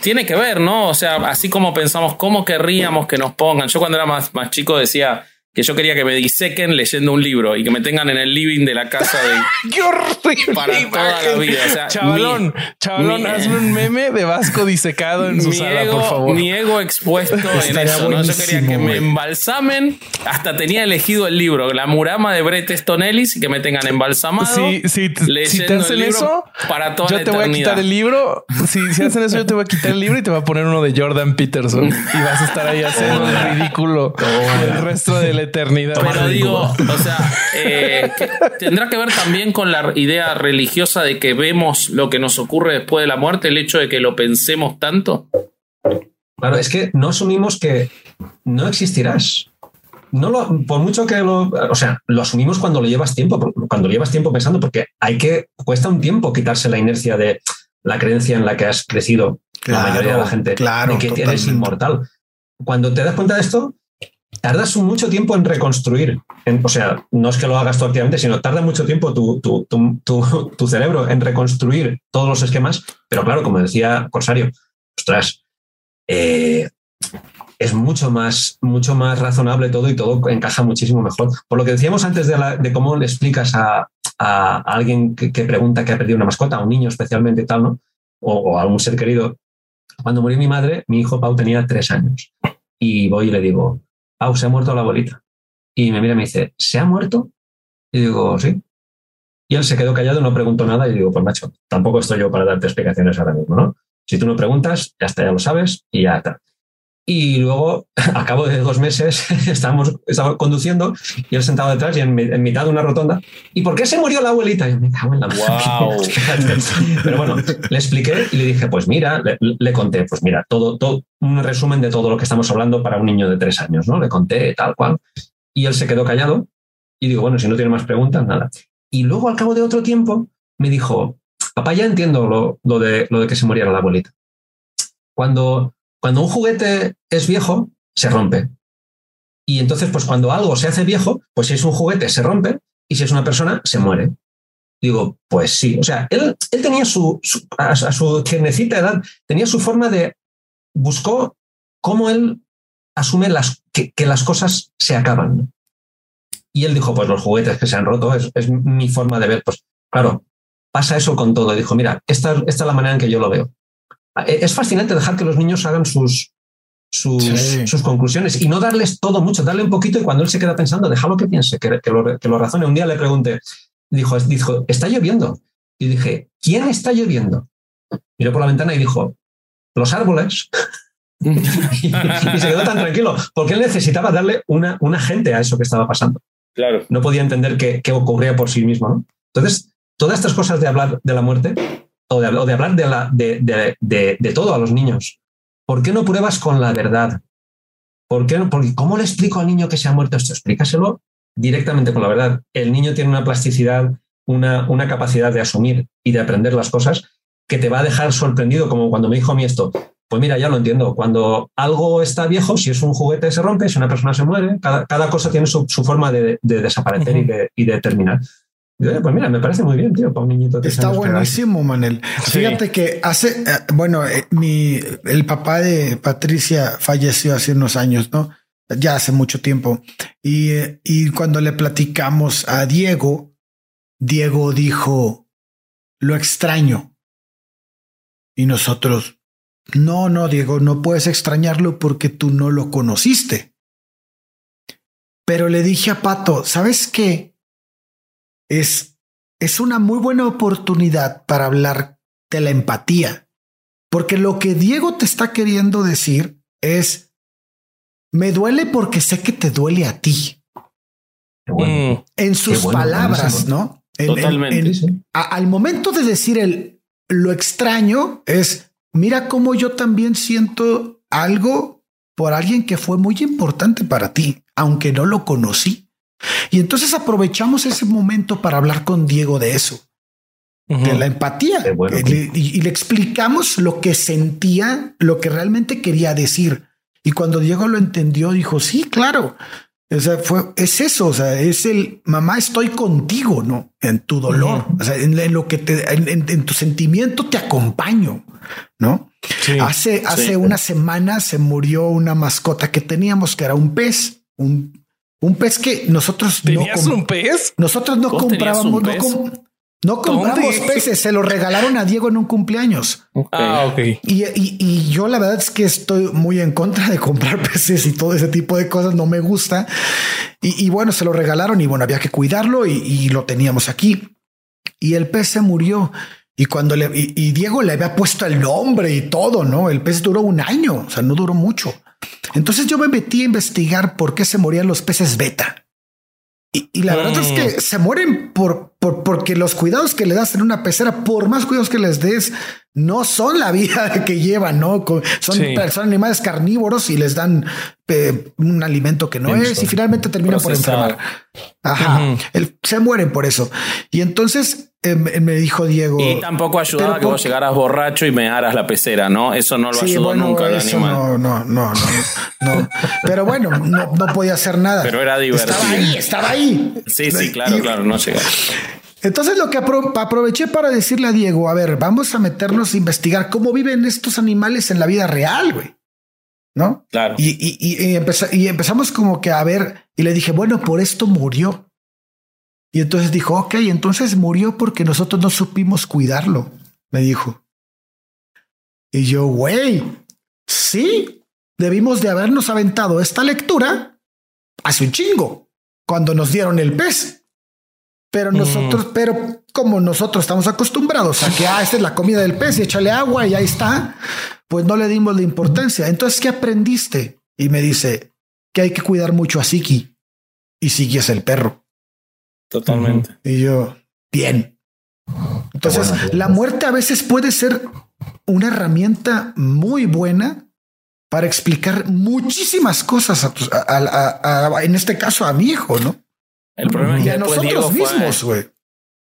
Speaker 2: tiene que ver, ¿no? O sea, así como pensamos, ¿cómo querríamos que nos pongan? Yo cuando era más, más chico decía que yo quería que me disequen leyendo un libro y que me tengan en el living de la casa de... [laughs]
Speaker 1: Qué horrible. [laughs]
Speaker 2: Para toda la vida, o sea,
Speaker 1: chavalón,
Speaker 2: mi-
Speaker 1: chavalón,
Speaker 2: mi-
Speaker 1: hazme un meme de Vasco disecado en su [laughs]
Speaker 2: Mi
Speaker 1: sala,
Speaker 2: ego,
Speaker 1: por favor.
Speaker 2: mi ego expuesto en eso, ¿no? Yo quería que
Speaker 3: buenísimo,
Speaker 2: me embalsamen. Hasta tenía elegido el libro, La Murama de Bret Easton Ellis, y que me tengan embalsamado.
Speaker 1: Sí, sí, si te
Speaker 2: el
Speaker 1: hacen
Speaker 2: libro
Speaker 1: eso,
Speaker 2: para toda
Speaker 1: yo
Speaker 2: la
Speaker 1: te voy a quitar el libro. Si, si hacen eso, yo te voy a quitar el libro y te voy a poner uno de Jordan Peterson y vas a estar ahí haciendo el ridículo el resto de la eternidad.
Speaker 2: Pero digo, o sea, eh, que tendrá que ver también con la idea religiosa de que vemos lo que nos ocurre después de la muerte, el hecho de que lo pensemos tanto.
Speaker 4: Claro, es que no asumimos que no existirás. No lo, por mucho que lo, o sea, lo asumimos cuando lo llevas tiempo, cuando lo llevas tiempo pensando, porque hay que, cuesta un tiempo quitarse la inercia de la creencia en la que has crecido, la mayoría de la gente,
Speaker 3: claro,
Speaker 4: de que eres
Speaker 3: totalmente.
Speaker 4: inmortal. Cuando te das cuenta de esto, tardas mucho tiempo en reconstruir. O sea, no es que lo hagas tú activamente, sino tarda mucho tiempo tu, tu, tu, tu- cerebro en reconstruir todos los esquemas. Pero claro, como decía Corsario, ostras, eh, es mucho más, mucho más razonable todo y todo encaja muchísimo mejor. Por lo que decíamos antes de, la- de cómo le explicas a, a alguien que, pregunta que ha perdido una mascota, a un niño especialmente tal, ¿no? O, o a un ser querido. Cuando murió mi madre, mi hijo Pau tenía tres años. Y voy y le digo, Pau, se ha muerto la abuelita. Y me mira y me dice, ¿se ha muerto? Y digo, sí. Y él se quedó callado, no preguntó nada y digo, pues macho, tampoco estoy yo para darte explicaciones ahora mismo, ¿no? Si tú no preguntas, ya está, ya lo sabes y ya está. Y luego, [laughs] a cabo de dos meses, [laughs] estábamos, estaba conduciendo y él sentado detrás y en, en mitad de una rotonda. ¿Y por qué se murió la abuelita? Y yo, me cago en la.
Speaker 2: Guau. [laughs]
Speaker 4: Pero bueno, le expliqué y le dije, pues mira, le, le conté, pues mira, todo, todo, un resumen de todo lo que estamos hablando para un niño de tres años, ¿no? Le conté tal cual. Y él se quedó callado y digo, bueno, si no tiene más preguntas, nada. Y luego, al cabo de otro tiempo, me dijo, papá, ya entiendo lo, lo de, lo de que se muriera la abuelita. Cuando, cuando un juguete es viejo, se rompe. Y entonces, pues cuando algo se hace viejo, pues si es un juguete, se rompe, y si es una persona, se muere. Digo, pues sí. O sea, él, él tenía su, su- a, su tiernecita edad, tenía su forma de, buscó cómo él asume las, que, que las cosas se acaban. Y él dijo, pues los juguetes que se han roto, es, es mi forma de ver. Pues claro, pasa eso con todo. Dijo, mira, esta, esta es la manera en que yo lo veo. Eh, Es fascinante dejar que los niños hagan sus, sus,
Speaker 3: Sí.
Speaker 4: sus conclusiones y no darles todo mucho, darle un poquito y cuando él se queda pensando, déjalo que piense, que, que lo, que lo razone. Un día le pregunté, dijo, dijo, está lloviendo. Y dije, ¿quién está lloviendo? Miró por la ventana y dijo, los árboles. y, [laughs] y se quedó tan tranquilo, porque él necesitaba darle una, una gente a eso que estaba pasando.
Speaker 2: Claro.
Speaker 4: No podía entender qué, qué ocurría por sí mismo. ¿no? Entonces, todas estas cosas de hablar de la muerte o de, o de hablar de, la, de, de- de- de todo a los niños, ¿por qué no pruebas con la verdad? ¿Por qué no? Porque ¿cómo le explico al niño que se ha muerto esto? Explícaselo directamente con la verdad. El niño tiene una plasticidad, una, una capacidad de asumir y de aprender las cosas que te va a dejar sorprendido, como cuando me dijo a mí esto. Pues mira, ya lo entiendo. Cuando algo está viejo, si es un juguete se rompe, si una persona se muere, cada, cada cosa tiene su, su forma de, de desaparecer y, de, y de terminar. Yo, pues mira, me parece muy bien, tío, para un niñito.
Speaker 3: Está buenísimo, Manel.
Speaker 1: Sí.
Speaker 3: Fíjate que hace, eh, bueno, eh, mi, el papá de Patricia falleció hace unos años, ¿no? ya hace mucho tiempo. Y, eh, y cuando le platicamos a Diego, Diego dijo, lo extraño. Y nosotros, no, no, Diego, no puedes extrañarlo porque tú no lo conociste. Pero le dije a Pato, ¿sabes qué? Es, es una muy buena oportunidad para hablar de la empatía. Porque lo que Diego te está queriendo decir es, me duele porque sé que te duele a ti.
Speaker 1: Mm.
Speaker 3: En sus
Speaker 4: bueno,
Speaker 3: palabras. ¿no? En- en-
Speaker 2: Totalmente,
Speaker 3: en-
Speaker 4: sí.
Speaker 3: a- al momento de decir el lo extraño es mira cómo yo también siento algo por alguien que fue muy importante para ti, aunque no lo conocí. Y entonces aprovechamos ese momento para hablar con Diego de eso, de la empatía.
Speaker 4: Qué bueno.
Speaker 3: Le- y, y le explicamos lo que sentía, lo que realmente quería decir. Y cuando Diego lo entendió, dijo, sí, claro. O sea, fue, es eso, o sea, es el mamá, estoy contigo, ¿no? En tu dolor, o sea, en, en lo que te, en, en- en tu sentimiento te acompaño, ¿no?
Speaker 1: Sí.
Speaker 3: Hace, hace
Speaker 2: sí.
Speaker 3: una semana se murió una mascota que teníamos, que era un pez, un, un pez que nosotros no,
Speaker 1: ¿Tenías
Speaker 3: com-
Speaker 1: un pez?
Speaker 3: nosotros no
Speaker 2: ¿Vos tenías
Speaker 3: comprábamos, no, com- no compramos
Speaker 1: ¿Dónde?
Speaker 3: peces, se lo regalaron a Diego en un cumpleaños.
Speaker 1: Ah, ok.
Speaker 3: Y, y- y yo la verdad es que estoy muy en contra de comprar [laughs] peces y todo ese tipo de cosas, no me gusta. Y, y bueno, se lo regalaron y bueno, había que cuidarlo y, y lo teníamos aquí. Y el pez se murió. Y cuando le, y, y Diego le había puesto el nombre y todo, ¿no? El pez duró un año, o sea, no duró mucho. Entonces yo me metí a investigar por qué se morían los peces beta. Y, y la verdad es que se mueren por, por porque los cuidados que le das en una pecera, por más cuidados que les des, no son la vida [laughs] que llevan, no son,
Speaker 1: Sí.
Speaker 3: son animales carnívoros y les dan eh, un alimento que no es y finalmente terminan por enfermar. Ajá. El- se mueren por eso. Y entonces eh, me dijo Diego.
Speaker 2: Y tampoco ayudaba
Speaker 3: pero
Speaker 2: que vos llegaras borracho y me haras la pecera, ¿no? Eso no lo
Speaker 3: Sí,
Speaker 2: ayudó
Speaker 3: bueno,
Speaker 2: nunca al animal.
Speaker 3: no, no, no, no, no. Pero bueno, no, no podía hacer nada.
Speaker 2: Pero era divertido.
Speaker 3: Estaba ahí, estaba ahí.
Speaker 2: Sí, sí, claro,
Speaker 3: Y-
Speaker 2: claro, no llega.
Speaker 3: Entonces lo que apro- aproveché para decirle a Diego, a ver, vamos a meternos a investigar cómo viven estos animales en la vida real, güey. ¿No?
Speaker 2: Claro.
Speaker 3: Y, y, y, y empeza- y empezamos como que a ver, y le dije, bueno, por esto murió. Y entonces dijo, ok, entonces murió porque nosotros no supimos cuidarlo, me dijo. Y yo, güey, sí, debimos de habernos aventado esta lectura hace un chingo, cuando nos dieron el pez. Pero nosotros, pero como nosotros estamos acostumbrados a que, ah, esta es la comida del pez y échale agua y ahí está, pues no le dimos la importancia. Entonces, ¿qué aprendiste? Y me dice que hay que cuidar mucho a Siki. Y Siki es el perro.
Speaker 2: Totalmente.
Speaker 3: Y yo, bien. Entonces,
Speaker 4: bueno,
Speaker 3: la muerte a veces puede ser una herramienta muy buena para explicar muchísimas cosas, a a- a- a- a- en este caso a mi hijo, ¿no?
Speaker 2: El problema es
Speaker 3: Y
Speaker 2: que
Speaker 3: a
Speaker 2: después Diego
Speaker 3: nosotros
Speaker 2: fue,
Speaker 3: mismos, güey.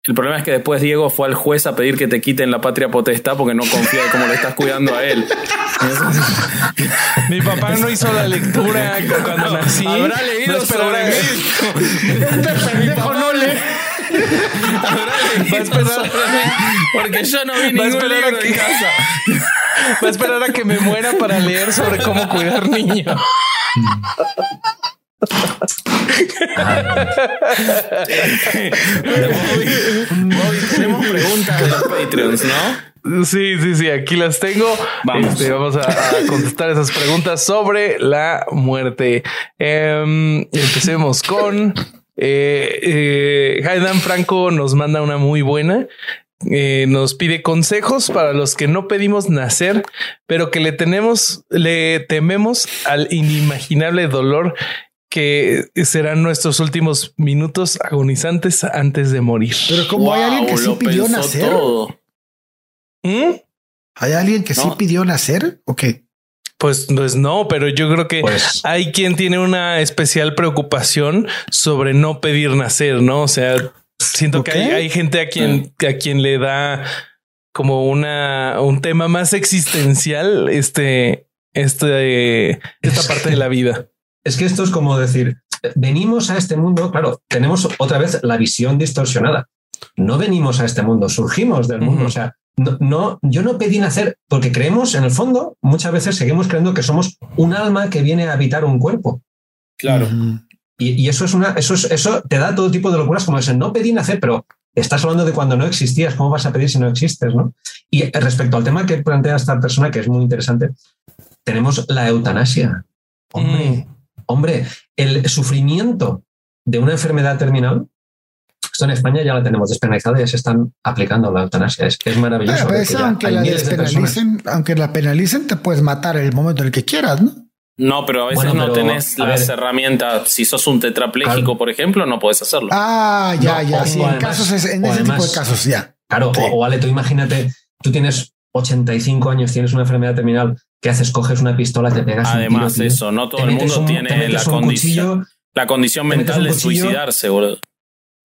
Speaker 2: el problema es que después Diego fue al juez a pedir que te quiten la patria potestad porque no confía de cómo le estás cuidando a él.
Speaker 1: Mi papá no hizo la lectura [laughs] cuando nací.
Speaker 2: Habrá leído
Speaker 1: No
Speaker 2: sobre mí.
Speaker 3: Este pendejo no le.
Speaker 2: Habrá leído
Speaker 1: Va a esperar-
Speaker 2: sobre mí, Porque yo no vi
Speaker 1: Va a
Speaker 2: ningún
Speaker 1: esperar a
Speaker 2: libro en
Speaker 1: que-
Speaker 2: casa. [laughs]
Speaker 1: Va a esperar a que me muera para leer sobre cómo cuidar niños.
Speaker 2: Bobby, tenemos preguntas de los Patreons, ¿no?
Speaker 1: Sí, sí, sí, aquí las tengo.
Speaker 2: Vamos.
Speaker 1: Este, vamos a, a contestar esas preguntas sobre la muerte. Em, empecemos con eh, eh, Haydan Franco nos manda una muy buena. Eh, nos pide consejos para los que no pedimos nacer, pero que le tenemos, le tememos al inimaginable dolor que serán nuestros últimos minutos agonizantes antes de morir.
Speaker 3: Pero como hay alguien que sí pidió nacer.
Speaker 1: ¿Mm?
Speaker 3: hay alguien que sí pidió nacer, ¿o qué?
Speaker 1: Pues, pues no, pero yo creo que
Speaker 4: Pues
Speaker 1: hay quien tiene una especial preocupación sobre no pedir nacer, ¿no? O sea, siento que
Speaker 3: Ok.
Speaker 1: hay, hay gente a quien, a quien le da como una, un tema más existencial, este, este, esta parte de la vida. [laughs]
Speaker 4: es que esto es como decir, venimos a este mundo, claro, tenemos otra vez la visión distorsionada. No venimos a este mundo, surgimos del mundo. O sea, no, no, yo no pedí nacer porque creemos, en el fondo, muchas veces seguimos creyendo que somos un alma que viene a habitar un cuerpo.
Speaker 2: Claro.
Speaker 4: Y, y eso es una, eso es, eso te da todo tipo de locuras como ese. No pedí nacer, pero estás hablando de cuando no existías. ¿Cómo vas a pedir si no existes? ¿no? Y respecto al tema que plantea esta persona, que es muy interesante, tenemos la eutanasia. Hombre, hombre, el sufrimiento de una enfermedad terminal. Esto en España ya la tenemos despenalizada, ya se están aplicando la eutanasia. Es, es maravilloso.
Speaker 3: Pero aunque la
Speaker 4: de
Speaker 3: despenalicen, aunque la penalicen, te puedes matar en el momento en el que quieras, ¿no?
Speaker 2: No, pero a veces
Speaker 4: Bueno,
Speaker 2: no
Speaker 4: pero,
Speaker 2: tenés
Speaker 4: a
Speaker 2: las
Speaker 4: ver.
Speaker 2: herramientas. Si sos un tetrapléjico,
Speaker 4: Claro.
Speaker 2: por ejemplo, no podés hacerlo.
Speaker 3: Ah, ya,
Speaker 4: No,
Speaker 3: ya.
Speaker 4: o
Speaker 3: Sí, en,
Speaker 4: además-
Speaker 3: casos, es- en ese tipo
Speaker 4: además-
Speaker 3: de casos, ya.
Speaker 4: Claro,
Speaker 3: Sí.
Speaker 4: o, o vale, tú imagínate, tú tienes 85 años, tienes una enfermedad terminal, ¿qué haces? Coges una pistola, te pegas un
Speaker 2: Además,
Speaker 4: tiro, tío.
Speaker 2: eso, no todo el mundo
Speaker 4: un-
Speaker 2: tiene la
Speaker 4: un
Speaker 2: condición, la mental
Speaker 4: un
Speaker 2: de
Speaker 4: cuchillo.
Speaker 2: suicidarse, boludo.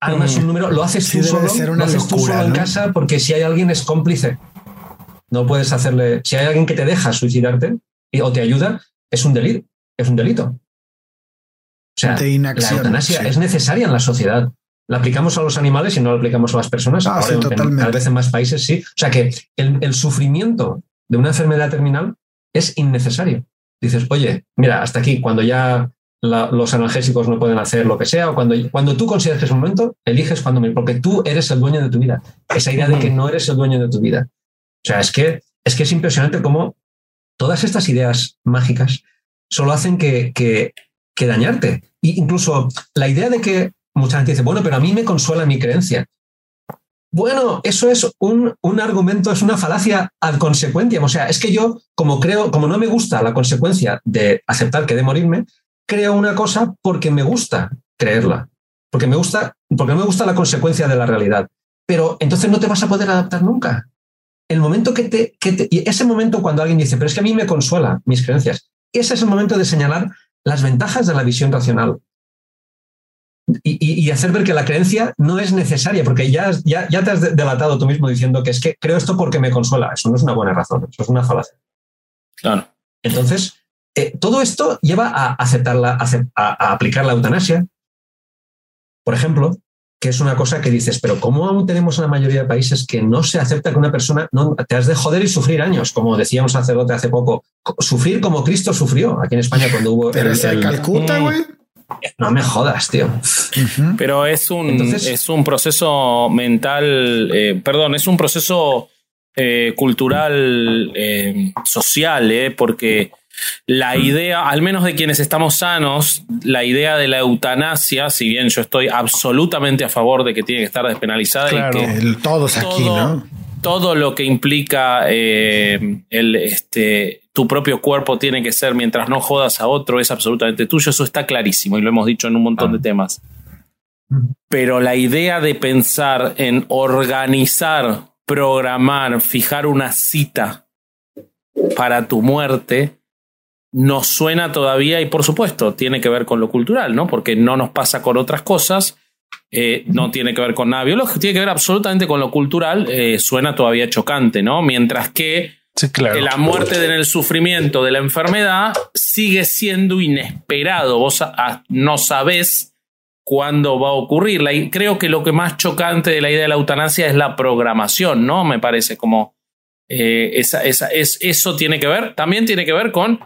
Speaker 4: armas un número, lo haces
Speaker 3: Sí,
Speaker 4: tú solo,
Speaker 3: ser
Speaker 4: lo haces tú
Speaker 3: locura,
Speaker 4: solo en casa porque si hay alguien es cómplice. No puedes hacerle, si hay alguien que te deja suicidarte y- o te ayuda, es un delito, es un delito. O sea,
Speaker 3: De inacción,
Speaker 4: la eutanasia
Speaker 3: sí.
Speaker 4: es necesaria en la sociedad. La aplicamos a los animales y no la aplicamos a las personas.
Speaker 3: Ah,
Speaker 4: Ahora
Speaker 3: sí,
Speaker 4: en- en-
Speaker 3: totalmente.
Speaker 4: cada vez en más países sí. O sea que el, el sufrimiento de una enfermedad terminal es innecesario. Dices, oye, mira, hasta aquí, cuando ya los analgésicos no pueden hacer lo que sea, o cuando, cuando tú consideras que es un momento, eliges cuando morir, porque tú eres el dueño de tu vida. Esa idea de que no eres el dueño de tu vida. O sea, es que es, que es impresionante cómo todas estas ideas mágicas solo hacen que, que, que dañarte. Y incluso la idea de que mucha gente dice, bueno, pero a mí me consuela mi creencia. Bueno, eso es un, un argumento, es una falacia ad consecuencia. O sea, es que yo, como creo, como no me gusta la consecuencia de aceptar que de morirme, creo una cosa porque me gusta creerla. Porque me gusta, porque me gusta la consecuencia de la realidad. Pero entonces no te vas a poder adaptar nunca. El momento que te, que te- y ese momento cuando alguien dice, pero es que a mí me consuela mis creencias, ese es el momento de señalar las ventajas de la visión racional. Y, hacer ver que la creencia no es necesaria, porque ya, ya, ya te has de- delatado tú mismo diciendo que es que creo esto porque me consuela. Eso no es una buena razón, eso es una falacia.
Speaker 2: Claro.
Speaker 4: Entonces, eh, todo esto lleva a aceptarla, a, acep- a- a aplicar la eutanasia, por ejemplo, que es una cosa que dices, pero ¿cómo aún tenemos en la mayoría de países que no se acepta que una persona no te has de joder y sufrir años? Como decía un sacerdote hace poco, co- sufrir como Cristo sufrió aquí en España cuando hubo.
Speaker 3: Pero
Speaker 4: el-
Speaker 3: Calcuta, güey.
Speaker 4: No me jodas, tío.
Speaker 2: Pero es un,
Speaker 4: Entonces-
Speaker 2: es un proceso mental, eh, perdón, es un proceso eh, cultural, eh, social, eh, porque la idea, al menos de quienes estamos sanos, la idea de la eutanasia, si bien yo estoy absolutamente a favor de que tiene que estar despenalizada
Speaker 1: Claro.
Speaker 2: y que
Speaker 3: El- todos aquí, ¿no?
Speaker 2: Todo lo que implica eh, el, este, tu propio cuerpo tiene que ser mientras no jodas a otro, es absolutamente tuyo. Eso está clarísimo y lo hemos dicho en un montón de temas. Pero la idea de pensar en organizar, programar, fijar una cita para tu muerte nos suena todavía y por supuesto tiene que ver con lo cultural, ¿no? Porque no nos pasa con otras cosas, eh, no tiene que ver con nada biológico, tiene que ver absolutamente con lo cultural, eh, suena todavía chocante, ¿no? Mientras que
Speaker 1: Sí, claro.
Speaker 2: la muerte en el sufrimiento de la enfermedad sigue siendo inesperado, vos a- a- no sabés cuándo va a ocurrir. La- creo que lo que más chocante de la idea de la eutanasia es la programación, ¿no? Me parece como eh, esa, esa, es, eso tiene que ver, también tiene que ver con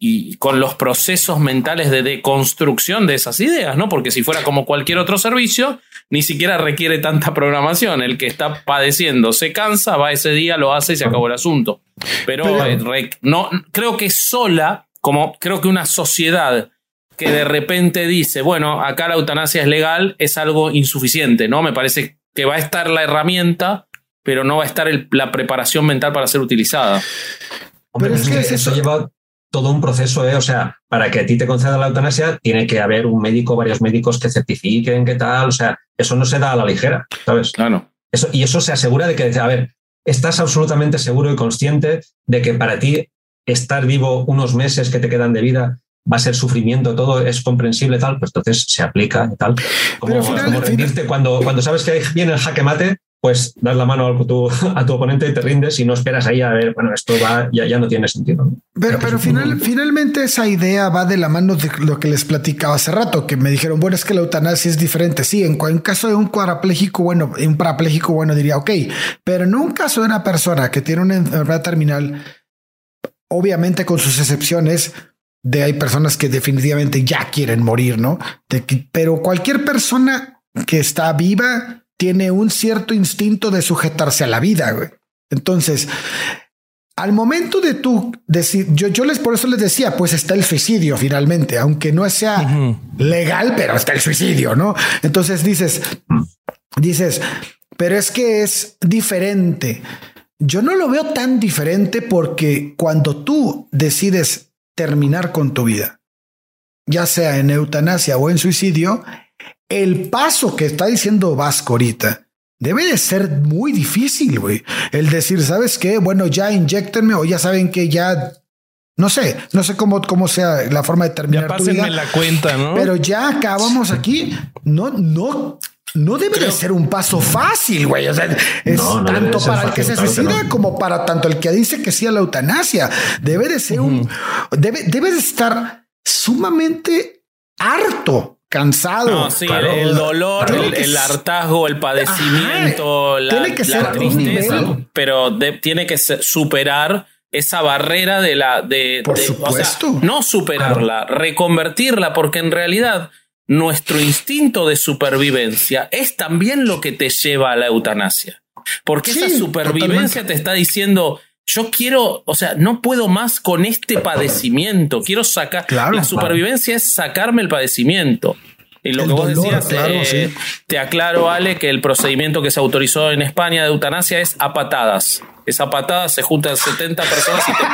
Speaker 2: y con los procesos mentales de deconstrucción de esas ideas, ¿no? Porque si fuera como cualquier otro servicio, ni siquiera requiere tanta programación. El que está padeciendo se cansa, va ese día, lo hace y se acabó el asunto. Pero,
Speaker 3: Pero-
Speaker 2: eh, no, creo que sola, como creo que una sociedad que de repente dice, bueno, acá la eutanasia es legal, es algo insuficiente, ¿no? Me parece que va a estar la herramienta, pero no va a estar el- la preparación mental para ser utilizada.
Speaker 4: Hombre,
Speaker 3: Pero es que
Speaker 4: es que
Speaker 3: es
Speaker 4: eso
Speaker 3: eso.
Speaker 4: lleva todo un proceso, ¿eh? O sea, para que a ti te concedan la eutanasia, tiene que haber un médico, varios médicos que certifiquen qué tal. O sea, eso no se da a la ligera, ¿sabes?
Speaker 2: Claro.
Speaker 4: Eso, y eso se asegura de que, a ver, estás absolutamente seguro y consciente de que para ti estar vivo unos meses que te quedan de vida va a ser sufrimiento, todo es comprensible, tal, pues entonces se aplica y tal. Como,
Speaker 3: final-
Speaker 4: como rendirte cuando, cuando sabes que viene el jaque mate, pues das la mano a tu, a tu oponente y te rindes y no esperas ahí a ver, bueno, esto va, ya, ya no tiene sentido.
Speaker 3: Pero, pero final, finalmente esa idea va de la mano de lo que les platicaba hace rato, que me dijeron, bueno, es que la eutanasia es diferente. Sí, en, caso de un cuadrapléjico, bueno, un parapléjico, bueno, diría, ok, pero en un caso de una persona que tiene una enfermedad terminal, obviamente con sus excepciones, de hay personas que definitivamente ya quieren morir, ¿no? pero cualquier persona que está viva tiene un cierto instinto de sujetarse a la vida, güey. Entonces, al momento de tú decir, yo, yo les por eso les decía, pues está el suicidio finalmente, aunque no sea legal, pero está el suicidio, ¿no? Entonces dices, dices, pero es que es diferente. Yo no lo veo tan diferente porque cuando tú decides terminar con tu vida, ya sea en eutanasia o en suicidio, el paso que está diciendo Vasco ahorita, Debe de ser muy difícil, güey. El decir, ¿sabes qué? Bueno, ya inyectenme o ya saben que ya no sé, no sé cómo, cómo sea la forma de terminar.
Speaker 1: Ya pásenme la cuenta, ¿no?
Speaker 3: Pero ya acabamos aquí. No, no, no debe de ser un paso fácil, güey. O sea, es tanto para el que se suicida como para tanto el que dice que sí a la eutanasia. Debe de ser un, debe, debe de estar sumamente harto cansado.
Speaker 2: el dolor, el, hartazgo, el padecimiento, la, tiene que ser tristeza, pero tiene que superar esa barrera de la de,
Speaker 3: por supuesto.
Speaker 2: no superarla reconvertirla porque en realidad nuestro instinto de supervivencia es también lo que te lleva a la eutanasia. Porque esa supervivencia te está diciendo yo quiero, o sea, no puedo más con este padecimiento. Quiero sacar. la supervivencia es sacarme el padecimiento. Y lo que vos decías, eh, te aclaro, Ale, que el procedimiento que se autorizó en España de eutanasia es a patadas. Esa patada se juntan 70 personas y te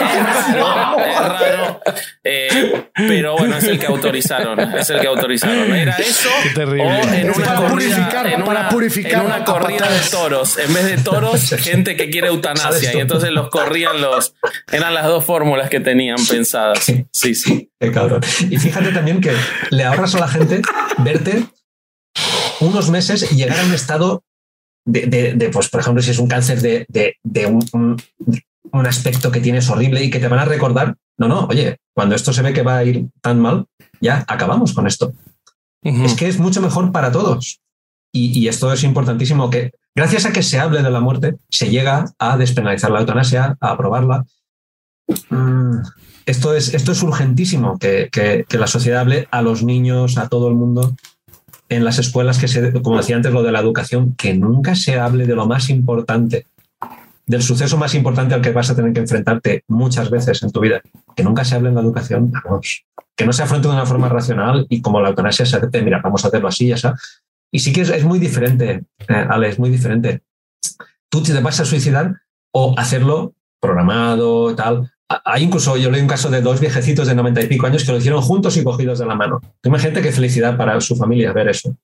Speaker 2: es raro, es raro. Eh, pero bueno, es el que autorizaron. Es el que autorizaron. Era eso.
Speaker 1: Qué terrible. O
Speaker 3: en una para corrida, purificar, en una, para purificar
Speaker 2: en una corrida de toros. En vez de toros, [laughs] gente que quiere eutanasia. Y entonces los corrían los. Eran las dos fórmulas que tenían pensadas. Sí, sí.
Speaker 4: Qué cabrón. Y fíjate también que le ahorras a la gente verte unos meses y llegar a un estado de, pues, por ejemplo, si es un cáncer de, un, un, aspecto que tienes horrible y que te van a recordar, no, no, oye, cuando esto se ve que va a ir tan mal, ya acabamos con esto. Es que es mucho mejor para todos. Y, esto es importantísimo, que gracias a que se hable de la muerte, se llega a despenalizar la eutanasia, a aprobarla. Mm, esto, es, esto es urgentísimo, que, que la sociedad hable a los niños, a todo el mundo, en las escuelas que se, como decía antes, lo de la educación, que nunca se hable de lo más importante, del suceso más importante al que vas a tener que enfrentarte muchas veces en tu vida, que nunca se hable en la educación, vamos, que no se afronte de una forma racional y como la eutanasia se hace, mira, vamos a hacerlo así, ya está. Y sí que es, muy diferente, eh, Ale, es muy diferente. Tú te vas a suicidar o hacerlo programado, tal, hay incluso, yo leí un caso de dos viejecitos de 90 y pico años que lo hicieron juntos y cogidos de la mano. Imagínate qué felicidad para su familia ver eso.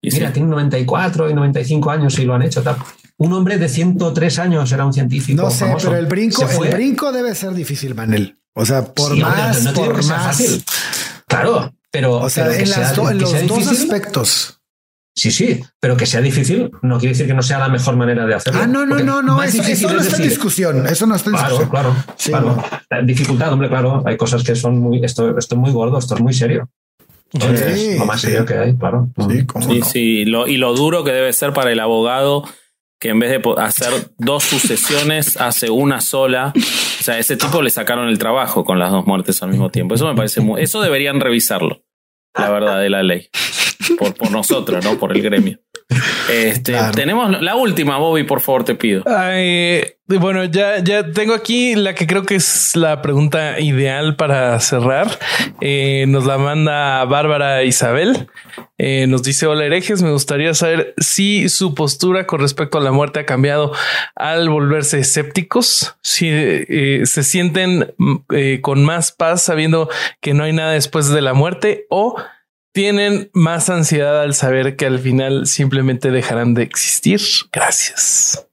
Speaker 4: Y mira, tienen 94 y 95 y y lo han hecho. Tal. Un hombre de 103 años era un científico.
Speaker 3: No sé, pero el brinco, el brinco debe ser difícil, Manel. O sea, por más, no, por más. Fácil.
Speaker 4: Claro, pero,
Speaker 3: o sea, en, los dos aspectos.
Speaker 4: Sí, sí, pero que sea difícil no quiere decir que no sea la mejor manera de hacerlo.
Speaker 3: Ah, no, no, no, no, eso, no está en discusión. Eso no está en discusión.
Speaker 4: Claro, claro. Dificultad, hombre, claro. Hay cosas que son muy. Esto, esto es muy gordo, esto es muy serio. es lo más serio que hay, claro.
Speaker 2: Sí, sí, sí. y lo duro que debe ser para el abogado que en vez de hacer dos sucesiones [laughs] hace una sola. O sea, a ese tipo le sacaron el trabajo con las dos muertes al mismo tiempo. Eso me parece muy. Eso deberían revisarlo, la verdad, de la ley por, por nosotros, ¿no? Por el gremio. Este, Tenemos la última, Bobby, por favor, te pido.
Speaker 1: bueno, ya, ya tengo aquí la que creo que es la pregunta ideal para cerrar. Eh, nos la manda Bárbara Isabel. Eh, nos dice: Hola herejes, me gustaría saber si su postura con respecto a la muerte ha cambiado al volverse escépticos, si eh, se sienten con más paz sabiendo que no hay nada después de la muerte o tienen más ansiedad al saber que al final simplemente dejarán de existir. Gracias.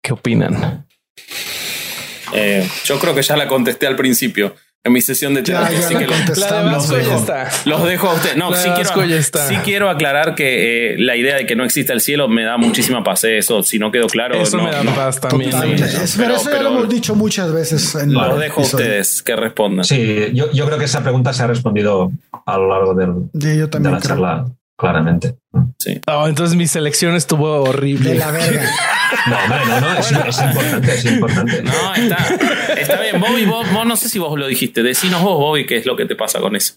Speaker 1: ¿Qué opinan?
Speaker 2: Eh, yo creo que ya la contesté al principio en mi sesión de terapia. así que los, dejo, los, dejo, a ustedes. No, sí quiero, sí quiero, aclarar que eh, la idea de que no exista el cielo me da muchísima paz. Eso, si no quedó claro.
Speaker 1: Eso me da paz también.
Speaker 3: pero, eso ya lo hemos dicho muchas veces.
Speaker 2: En los dejo a ustedes que respondan.
Speaker 4: Sí, yo, yo, creo que esa pregunta se ha respondido a lo largo del, de la charla claramente.
Speaker 1: Sí. Oh, entonces mi selección estuvo horrible.
Speaker 3: De la verga.
Speaker 4: No, no, no, es, importante, es importante.
Speaker 2: No, está. Está bien, Bobby, vos, no sé si vos lo dijiste. Decinos vos, Bobby, qué es lo que te pasa con eso.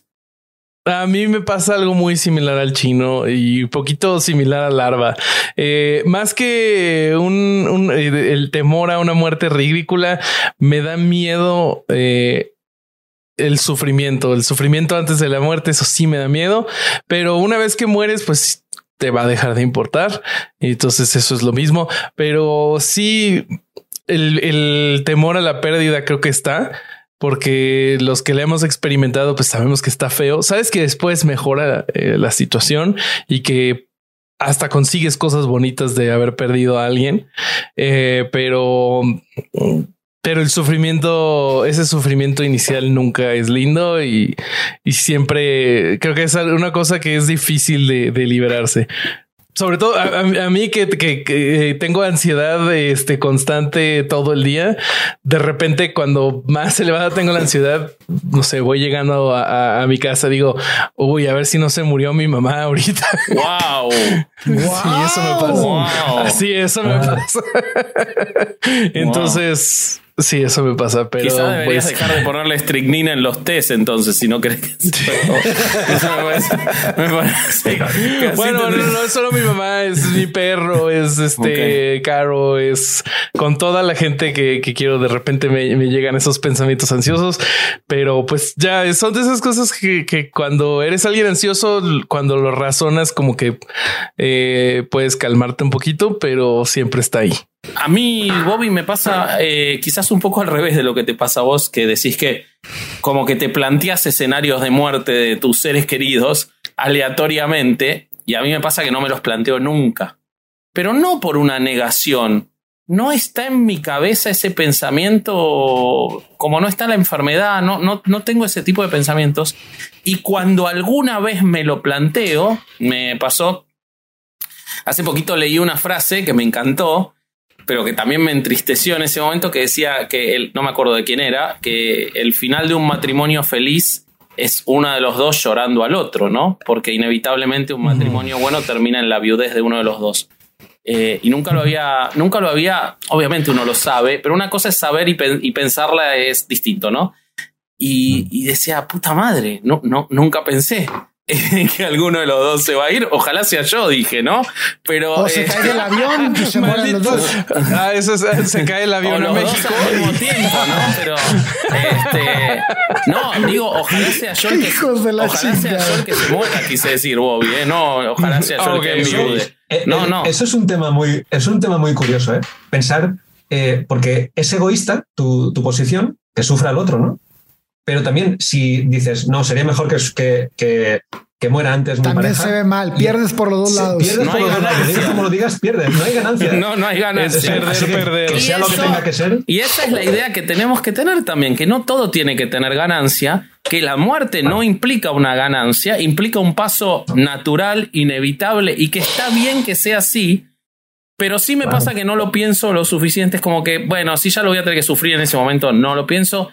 Speaker 1: A mí me pasa algo muy similar al chino y un poquito similar al larva. Eh, más que un, eh, el temor a una muerte ridícula, me da miedo eh, el sufrimiento, el sufrimiento antes de la muerte. Eso sí me da miedo, pero una vez que mueres, pues te va a dejar de importar. Entonces eso es lo mismo, pero sí el, el temor a la pérdida creo que está porque los que le hemos experimentado, pues sabemos que está feo. Sabes que después mejora eh, la situación y que hasta consigues cosas bonitas de haber perdido a alguien, eh, pero pero el sufrimiento, ese sufrimiento inicial nunca es lindo y, y, siempre creo que es una cosa que es difícil de, de liberarse sobre todo a, a mí que, que, que, tengo ansiedad este, constante todo el día, de repente cuando más elevada tengo la ansiedad, no sé, voy llegando a, a, a mi casa, digo, uy, a ver si no se murió mi mamá ahorita. [laughs]
Speaker 2: Wow.
Speaker 1: sí, eso me pasa. Wow. Así, eso me pasa. [laughs] Entonces... Sí, eso me pasa, pero.
Speaker 2: Quizá deberías pues... dejar de ponerle estricnina en los test, entonces, si no crees [laughs] que. eso me parece. Me parece
Speaker 1: bueno, no, no, es solo mi mamá, es mi perro, es este okay. Caro, es con toda la gente que, que quiero. De repente me, me, llegan esos pensamientos ansiosos, pero pues ya son de esas cosas que, que cuando eres alguien ansioso, cuando lo razonas, como que eh, puedes calmarte un poquito, pero siempre está ahí.
Speaker 2: A mí, Bobby, me pasa eh, quizás un poco al revés de lo que te pasa a vos, que decís que como que te planteas escenarios de muerte de tus seres queridos aleatoriamente, y a mí me pasa que no me los planteo nunca. Pero no por una negación. No está en mi cabeza ese pensamiento, como no está la enfermedad, no, no, no tengo ese tipo de pensamientos. Y cuando alguna vez me lo planteo, me pasó, hace poquito leí una frase que me encantó, pero que también me entristeció en ese momento, que decía que, el, no me acuerdo de quién era, que el final de un matrimonio feliz es uno de los dos llorando al otro, ¿no? Porque inevitablemente un matrimonio bueno termina en la viudez de uno de los dos. Eh, y nunca lo había, nunca lo había, obviamente uno lo sabe, pero una cosa es saber y pensarla es distinto, ¿no? Y, y, decía, puta madre, no, no, nunca pensé [laughs] que alguno de los dos se va a ir. Ojalá sea yo, dije, ¿no? Pero.
Speaker 3: O se eh, cae el avión y se mueran los dos.
Speaker 1: Ah, eso es, se cae el avión
Speaker 2: o
Speaker 1: en México.
Speaker 2: al mismo tiempo, ¿no? Pero. Este, no, digo, ojalá sea yo el que. [laughs]
Speaker 3: Hijos de la
Speaker 2: ojalá
Speaker 3: chica.
Speaker 2: sea yo el que se muera, quise decir Bobby, ¿eh? No, ojalá sea yo
Speaker 1: okay,
Speaker 2: el que me ayude.
Speaker 4: Eh,
Speaker 2: No,
Speaker 4: eh,
Speaker 2: no.
Speaker 4: Eso es un tema muy, es un tema muy curioso, ¿eh? Pensar, eh, porque es egoísta tu, tu posición, que sufra el otro, ¿no? Pero también si dices, no, sería mejor que, que, que, que muera antes mi
Speaker 3: También
Speaker 4: pareja.
Speaker 3: se ve mal, pierdes por los dos lados.
Speaker 4: Pierdes
Speaker 2: No
Speaker 4: por
Speaker 2: hay
Speaker 4: los dos lados.
Speaker 2: ganancia.
Speaker 4: Digas como lo digas, pierdes. No hay ganancia.
Speaker 2: No, no hay ganas.
Speaker 1: Es perder,
Speaker 4: Así que,
Speaker 1: perder.
Speaker 4: que sea
Speaker 2: Y
Speaker 4: lo que
Speaker 2: eso-
Speaker 4: tenga que ser.
Speaker 2: Y esa es la idea que tenemos que tener también, que no todo tiene que tener ganancia, que la muerte no implica una ganancia, implica un paso natural, inevitable, y que está bien que sea así, pero sí me pasa que no lo pienso lo suficiente, es como que, bueno, si ya lo voy a tener que sufrir en ese momento, no lo pienso,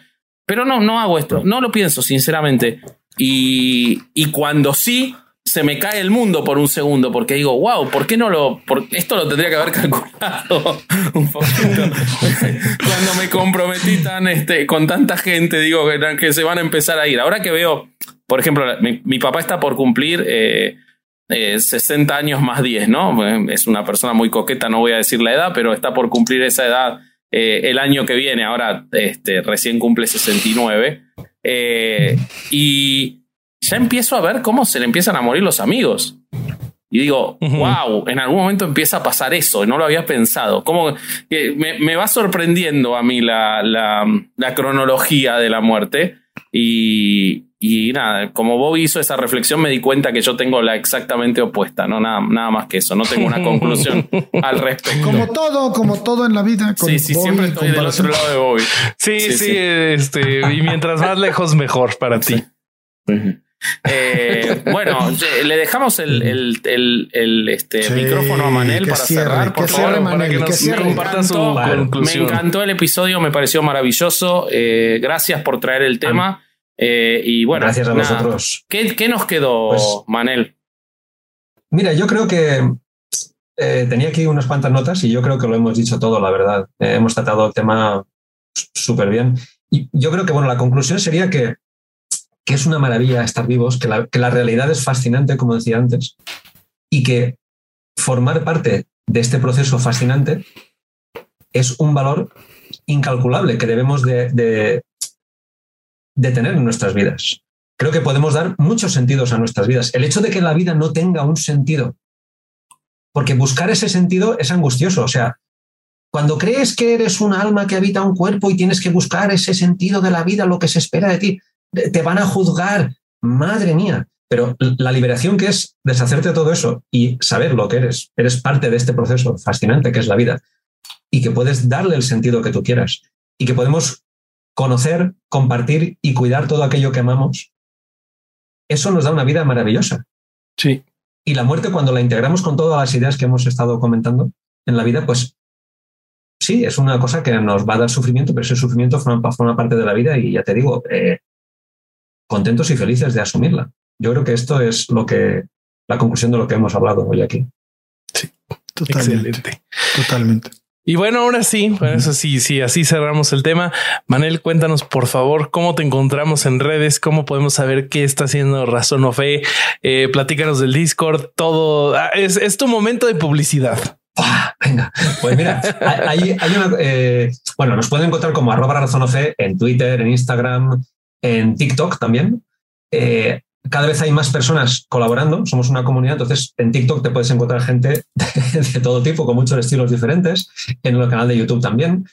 Speaker 2: pero no, no hago esto, no lo pienso, sinceramente. Y, y cuando sí, se me cae el mundo por un segundo, porque digo, wow, ¿por qué no lo.? Por, esto lo tendría que haber [laughs] calculado un poquito. [laughs] Cuando me comprometí tan, este, con tanta gente, digo, que, que se van a empezar a ir. Ahora que veo, por ejemplo, mi, mi papá está por cumplir. Eh, eh, 60 años más 10, ¿no? Eh, Es una persona muy coqueta, no voy a decir la edad, pero está por cumplir esa edad eh, el año que viene. Ahora este, recién cumple 69. Eh, y ya empiezo a ver cómo se le empiezan a morir los amigos. Y digo, wow, en algún momento empieza a pasar eso, no lo había pensado. Como que me, me va sorprendiendo a mí la, la, la cronología de la muerte. Y, y nada, como Bobby hizo esa reflexión, me di cuenta que yo tengo la exactamente opuesta, no nada, nada más que eso, no tengo una [laughs] conclusión al respecto.
Speaker 3: Como todo, como todo en la vida. con
Speaker 2: Sí, sí,
Speaker 3: Bobby,
Speaker 2: siempre estoy del otro lado de Bobby. [laughs]
Speaker 1: Sí, sí,
Speaker 2: Sí, sí.
Speaker 1: este, y mientras más lejos, mejor para ti.
Speaker 2: Eh, bueno, le dejamos el, el, el, el, este,
Speaker 3: Sí,
Speaker 2: micrófono a Manel para
Speaker 3: cierre,
Speaker 2: cerrar, por favor.
Speaker 3: cierre,
Speaker 1: para
Speaker 3: Manel,
Speaker 1: que
Speaker 3: que
Speaker 1: nos
Speaker 3: cierre.
Speaker 1: comparta su
Speaker 2: Vale.
Speaker 1: conclusión.
Speaker 2: Me encantó el episodio, me pareció maravilloso. Eh, gracias por traer el tema. Eh, y bueno,
Speaker 4: Gracias a vosotros.
Speaker 2: ¿Qué, qué nos quedó,
Speaker 4: Pues-
Speaker 2: Manel?
Speaker 4: Mira, yo creo que eh, tenía aquí unas cuantas notas y yo creo que lo hemos dicho todo, la verdad. Eh, hemos tratado el tema súper bien. Y yo creo que, bueno, la conclusión sería que, que es una maravilla estar vivos, que la, que la realidad es fascinante, como decía antes, y que formar parte de este proceso fascinante es un valor incalculable que debemos de, de, de, tener en nuestras vidas. Creo que podemos dar muchos sentidos a nuestras vidas. El hecho de que la vida no tenga un sentido, porque buscar ese sentido es angustioso. O sea, cuando crees que eres un alma que habita un cuerpo y tienes que buscar ese sentido de la vida, lo que se espera de ti, te van a juzgar. Madre mía. Pero la liberación que es deshacerte de todo eso y saber lo que eres, eres parte de este proceso fascinante que es la vida y que puedes darle el sentido que tú quieras y que podemos conocer, compartir y cuidar todo aquello que amamos, eso nos da una vida maravillosa.
Speaker 1: Sí.
Speaker 4: Y la muerte, cuando la integramos con todas las ideas que hemos estado comentando en la vida, pues sí, es una cosa que nos va a dar sufrimiento, pero ese sufrimiento forma, forma parte de la vida y ya te digo, eh, contentos y felices de asumirla. Yo creo que esto es lo que la conclusión de lo que hemos hablado hoy aquí.
Speaker 1: Sí, totalmente. Excelente.
Speaker 3: Totalmente.
Speaker 1: Y bueno, ahora sí, bueno, eso sí, sí, así cerramos el tema. Manel, cuéntanos por favor cómo te encontramos en redes, cómo podemos saber qué está haciendo Razón o Fe. Eh, platícanos del Discord, todo. Ah, es, es, tu momento de publicidad.
Speaker 4: Ah, venga, pues mira, hay, hay una. Eh, bueno, nos pueden encontrar como arroba razón o fe en Twitter, en Instagram, en TikTok también. Eh, cada vez hay más personas colaborando, somos una comunidad, entonces en TikTok te puedes encontrar gente de, de todo tipo, con muchos estilos diferentes, en el canal de YouTube también.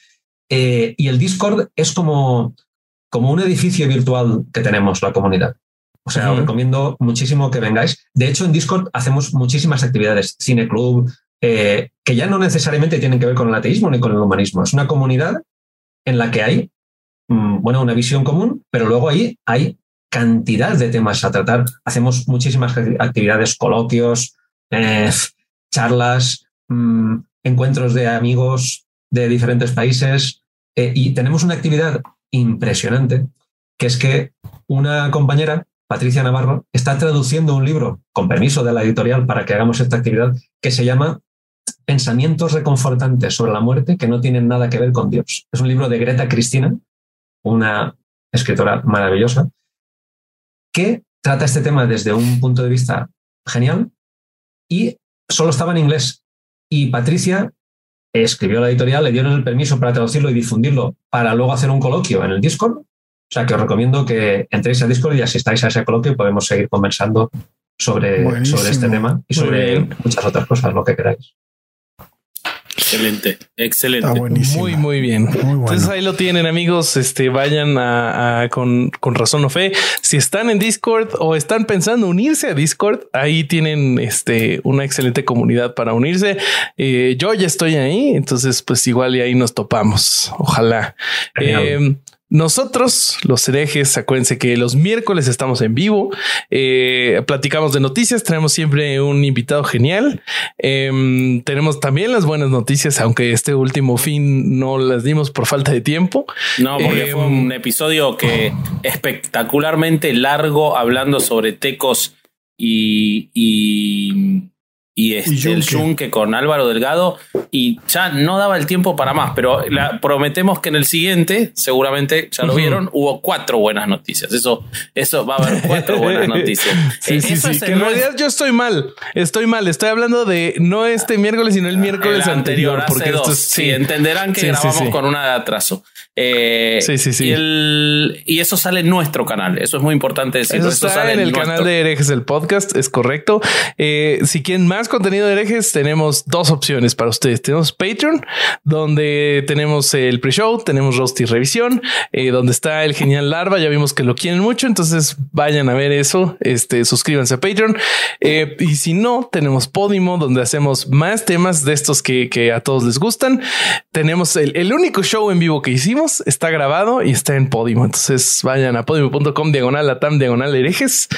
Speaker 4: Eh, y el Discord es como, como un edificio virtual que tenemos la comunidad. O sea, uh -huh. os recomiendo muchísimo que vengáis. De hecho, en Discord hacemos muchísimas actividades, cine club, eh, que ya no necesariamente tienen que ver con el ateísmo ni con el humanismo. Es una comunidad en la que hay, mmm, bueno, una visión común, pero luego ahí hay cantidad de temas a tratar. Hacemos muchísimas actividades, coloquios, eh, charlas, mmm, encuentros de amigos de diferentes países eh, y tenemos una actividad impresionante que es que una compañera, Patricia Navarro, está traduciendo un libro con permiso de la editorial para que hagamos esta actividad que se llama Pensamientos reconfortantes sobre la muerte que no tienen nada que ver con Dios. Es un libro de Greta Cristina, una escritora maravillosa, que trata este tema desde un punto de vista genial y solo estaba en inglés. Y Patricia escribió la editorial, le dieron el permiso para traducirlo y difundirlo para luego hacer un coloquio en el Discord. O sea que os recomiendo que entréis al Discord y asistáis a ese coloquio y podemos seguir conversando sobre, sobre este tema y sobre muchas otras cosas, lo que queráis.
Speaker 2: Excelente, excelente.
Speaker 1: Muy, muy bien. Muy bueno. Entonces ahí lo tienen, amigos. Este vayan a, a, con, con razón o fe. Si están en Discord o están pensando unirse a Discord, ahí tienen este una excelente comunidad para unirse. Eh, yo ya estoy ahí, entonces, pues igual y ahí nos topamos. Ojalá. Eh, nosotros, los herejes, acuérdense que los miércoles estamos en vivo, eh, platicamos de noticias, tenemos siempre un invitado genial, eh, tenemos también las buenas noticias, aunque este último fin no las dimos por falta de tiempo.
Speaker 2: No, porque eh, fue un episodio que espectacularmente largo hablando sobre tecos y, y y, este, y el Yunque con Álvaro Delgado y ya no daba el tiempo para más, pero la, prometemos que en el siguiente, seguramente ya lo vieron, hubo cuatro buenas noticias. Eso, eso va a haber cuatro buenas [laughs] noticias.
Speaker 1: sí, sí, sí. Que en realidad yo estoy mal, estoy mal, estoy hablando de no este miércoles, sino el miércoles el anterior.
Speaker 2: anterior porque esto es, sí. sí. entenderán que grabamos con una de atraso. Eh,
Speaker 1: sí, sí, sí.
Speaker 2: Y, el, y, eso sale en nuestro canal. Eso es muy importante decirlo.
Speaker 1: Eso, eso sale en el nuestro. canal de Herejes del podcast, es correcto. Eh, si quieren más contenido de herejes, tenemos dos opciones para ustedes. Tenemos Patreon, donde tenemos el pre-show, tenemos Roast y Revisión, eh, donde está el genial Larva. Ya vimos que lo quieren mucho, entonces vayan a ver eso. Este, suscríbanse a Patreon. Eh, y si no, tenemos Podimo, donde hacemos más temas de estos que, a todos les gustan. Tenemos el, el único show en vivo que hicimos está grabado y está en Podimo. Entonces vayan a podimo.com diagonal atam diagonal herejes.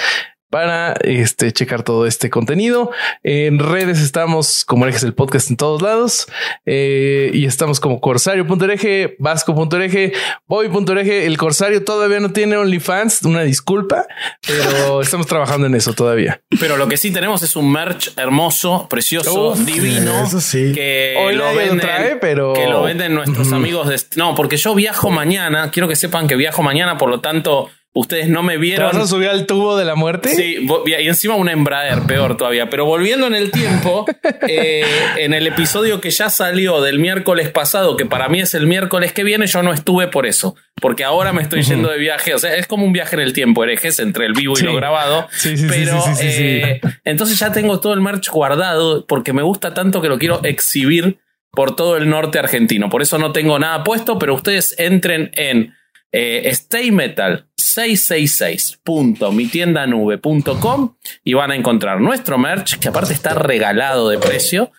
Speaker 1: Para este, checar todo este contenido. En redes estamos como Herejes el podcast en todos lados eh, y estamos como corsario.ereje, vasco.ereje, boy.ereje. El corsario todavía no tiene OnlyFans, una disculpa, pero [laughs] estamos trabajando en eso todavía.
Speaker 2: Pero lo que sí tenemos es un merch hermoso, precioso,
Speaker 1: Uf,
Speaker 2: divino.
Speaker 3: eso sí.
Speaker 2: Que
Speaker 1: Hoy
Speaker 2: lo venden,
Speaker 1: trae, pero-
Speaker 2: que lo venden nuestros amigos de. No, porque yo viajo mañana. Quiero que sepan que viajo mañana, por lo tanto, ustedes no me
Speaker 1: ¿Te
Speaker 2: vieron.
Speaker 1: vas a subir al tubo de la muerte?
Speaker 2: Sí, y encima una Embraer, peor todavía. Pero volviendo en el tiempo, [laughs] eh, en el episodio que ya salió del miércoles pasado, que para mí es el miércoles que viene, yo no estuve por eso. Porque ahora me estoy yendo de viaje. O sea, es como un viaje en el tiempo, herejes, entre el vivo y
Speaker 1: Sí.
Speaker 2: lo grabado.
Speaker 1: Sí, sí, sí,
Speaker 2: pero eh, entonces ya tengo todo el merch guardado porque me gusta tanto que lo quiero exhibir por todo el norte argentino. Por eso no tengo nada puesto, pero ustedes entren en eh, staymetal666.mitiendanube.com y van a encontrar nuestro merch, que aparte está regalado de precio,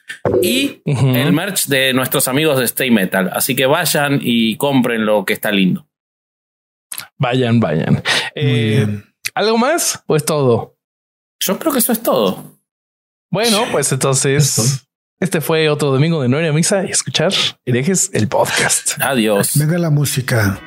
Speaker 2: y el merch de nuestros amigos de Stay Metal. Así que vayan y compren lo que está lindo.
Speaker 1: Vayan, vayan. Eh. ¿Algo más o es todo?
Speaker 2: Yo creo que eso es todo.
Speaker 1: Bueno, pues entonces este fue otro domingo de no ir a misa y escuchar herejes el podcast.
Speaker 2: Adiós.
Speaker 3: Venga la música.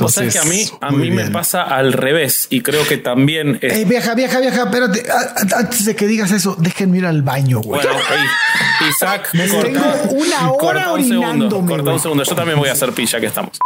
Speaker 2: Vos sabés que a mí, a mí me pasa al revés y creo que también es
Speaker 3: Ey, vieja, vieja, vieja, espérate. Antes de que digas eso, déjenme ir al baño, güey.
Speaker 2: Bueno, ey, Isaac, corta, [laughs]
Speaker 3: tengo una hora
Speaker 2: corta un segundo,
Speaker 3: orinándome,
Speaker 2: corta
Speaker 3: güey.
Speaker 2: un segundo. Yo también voy a hacer pilla que estamos.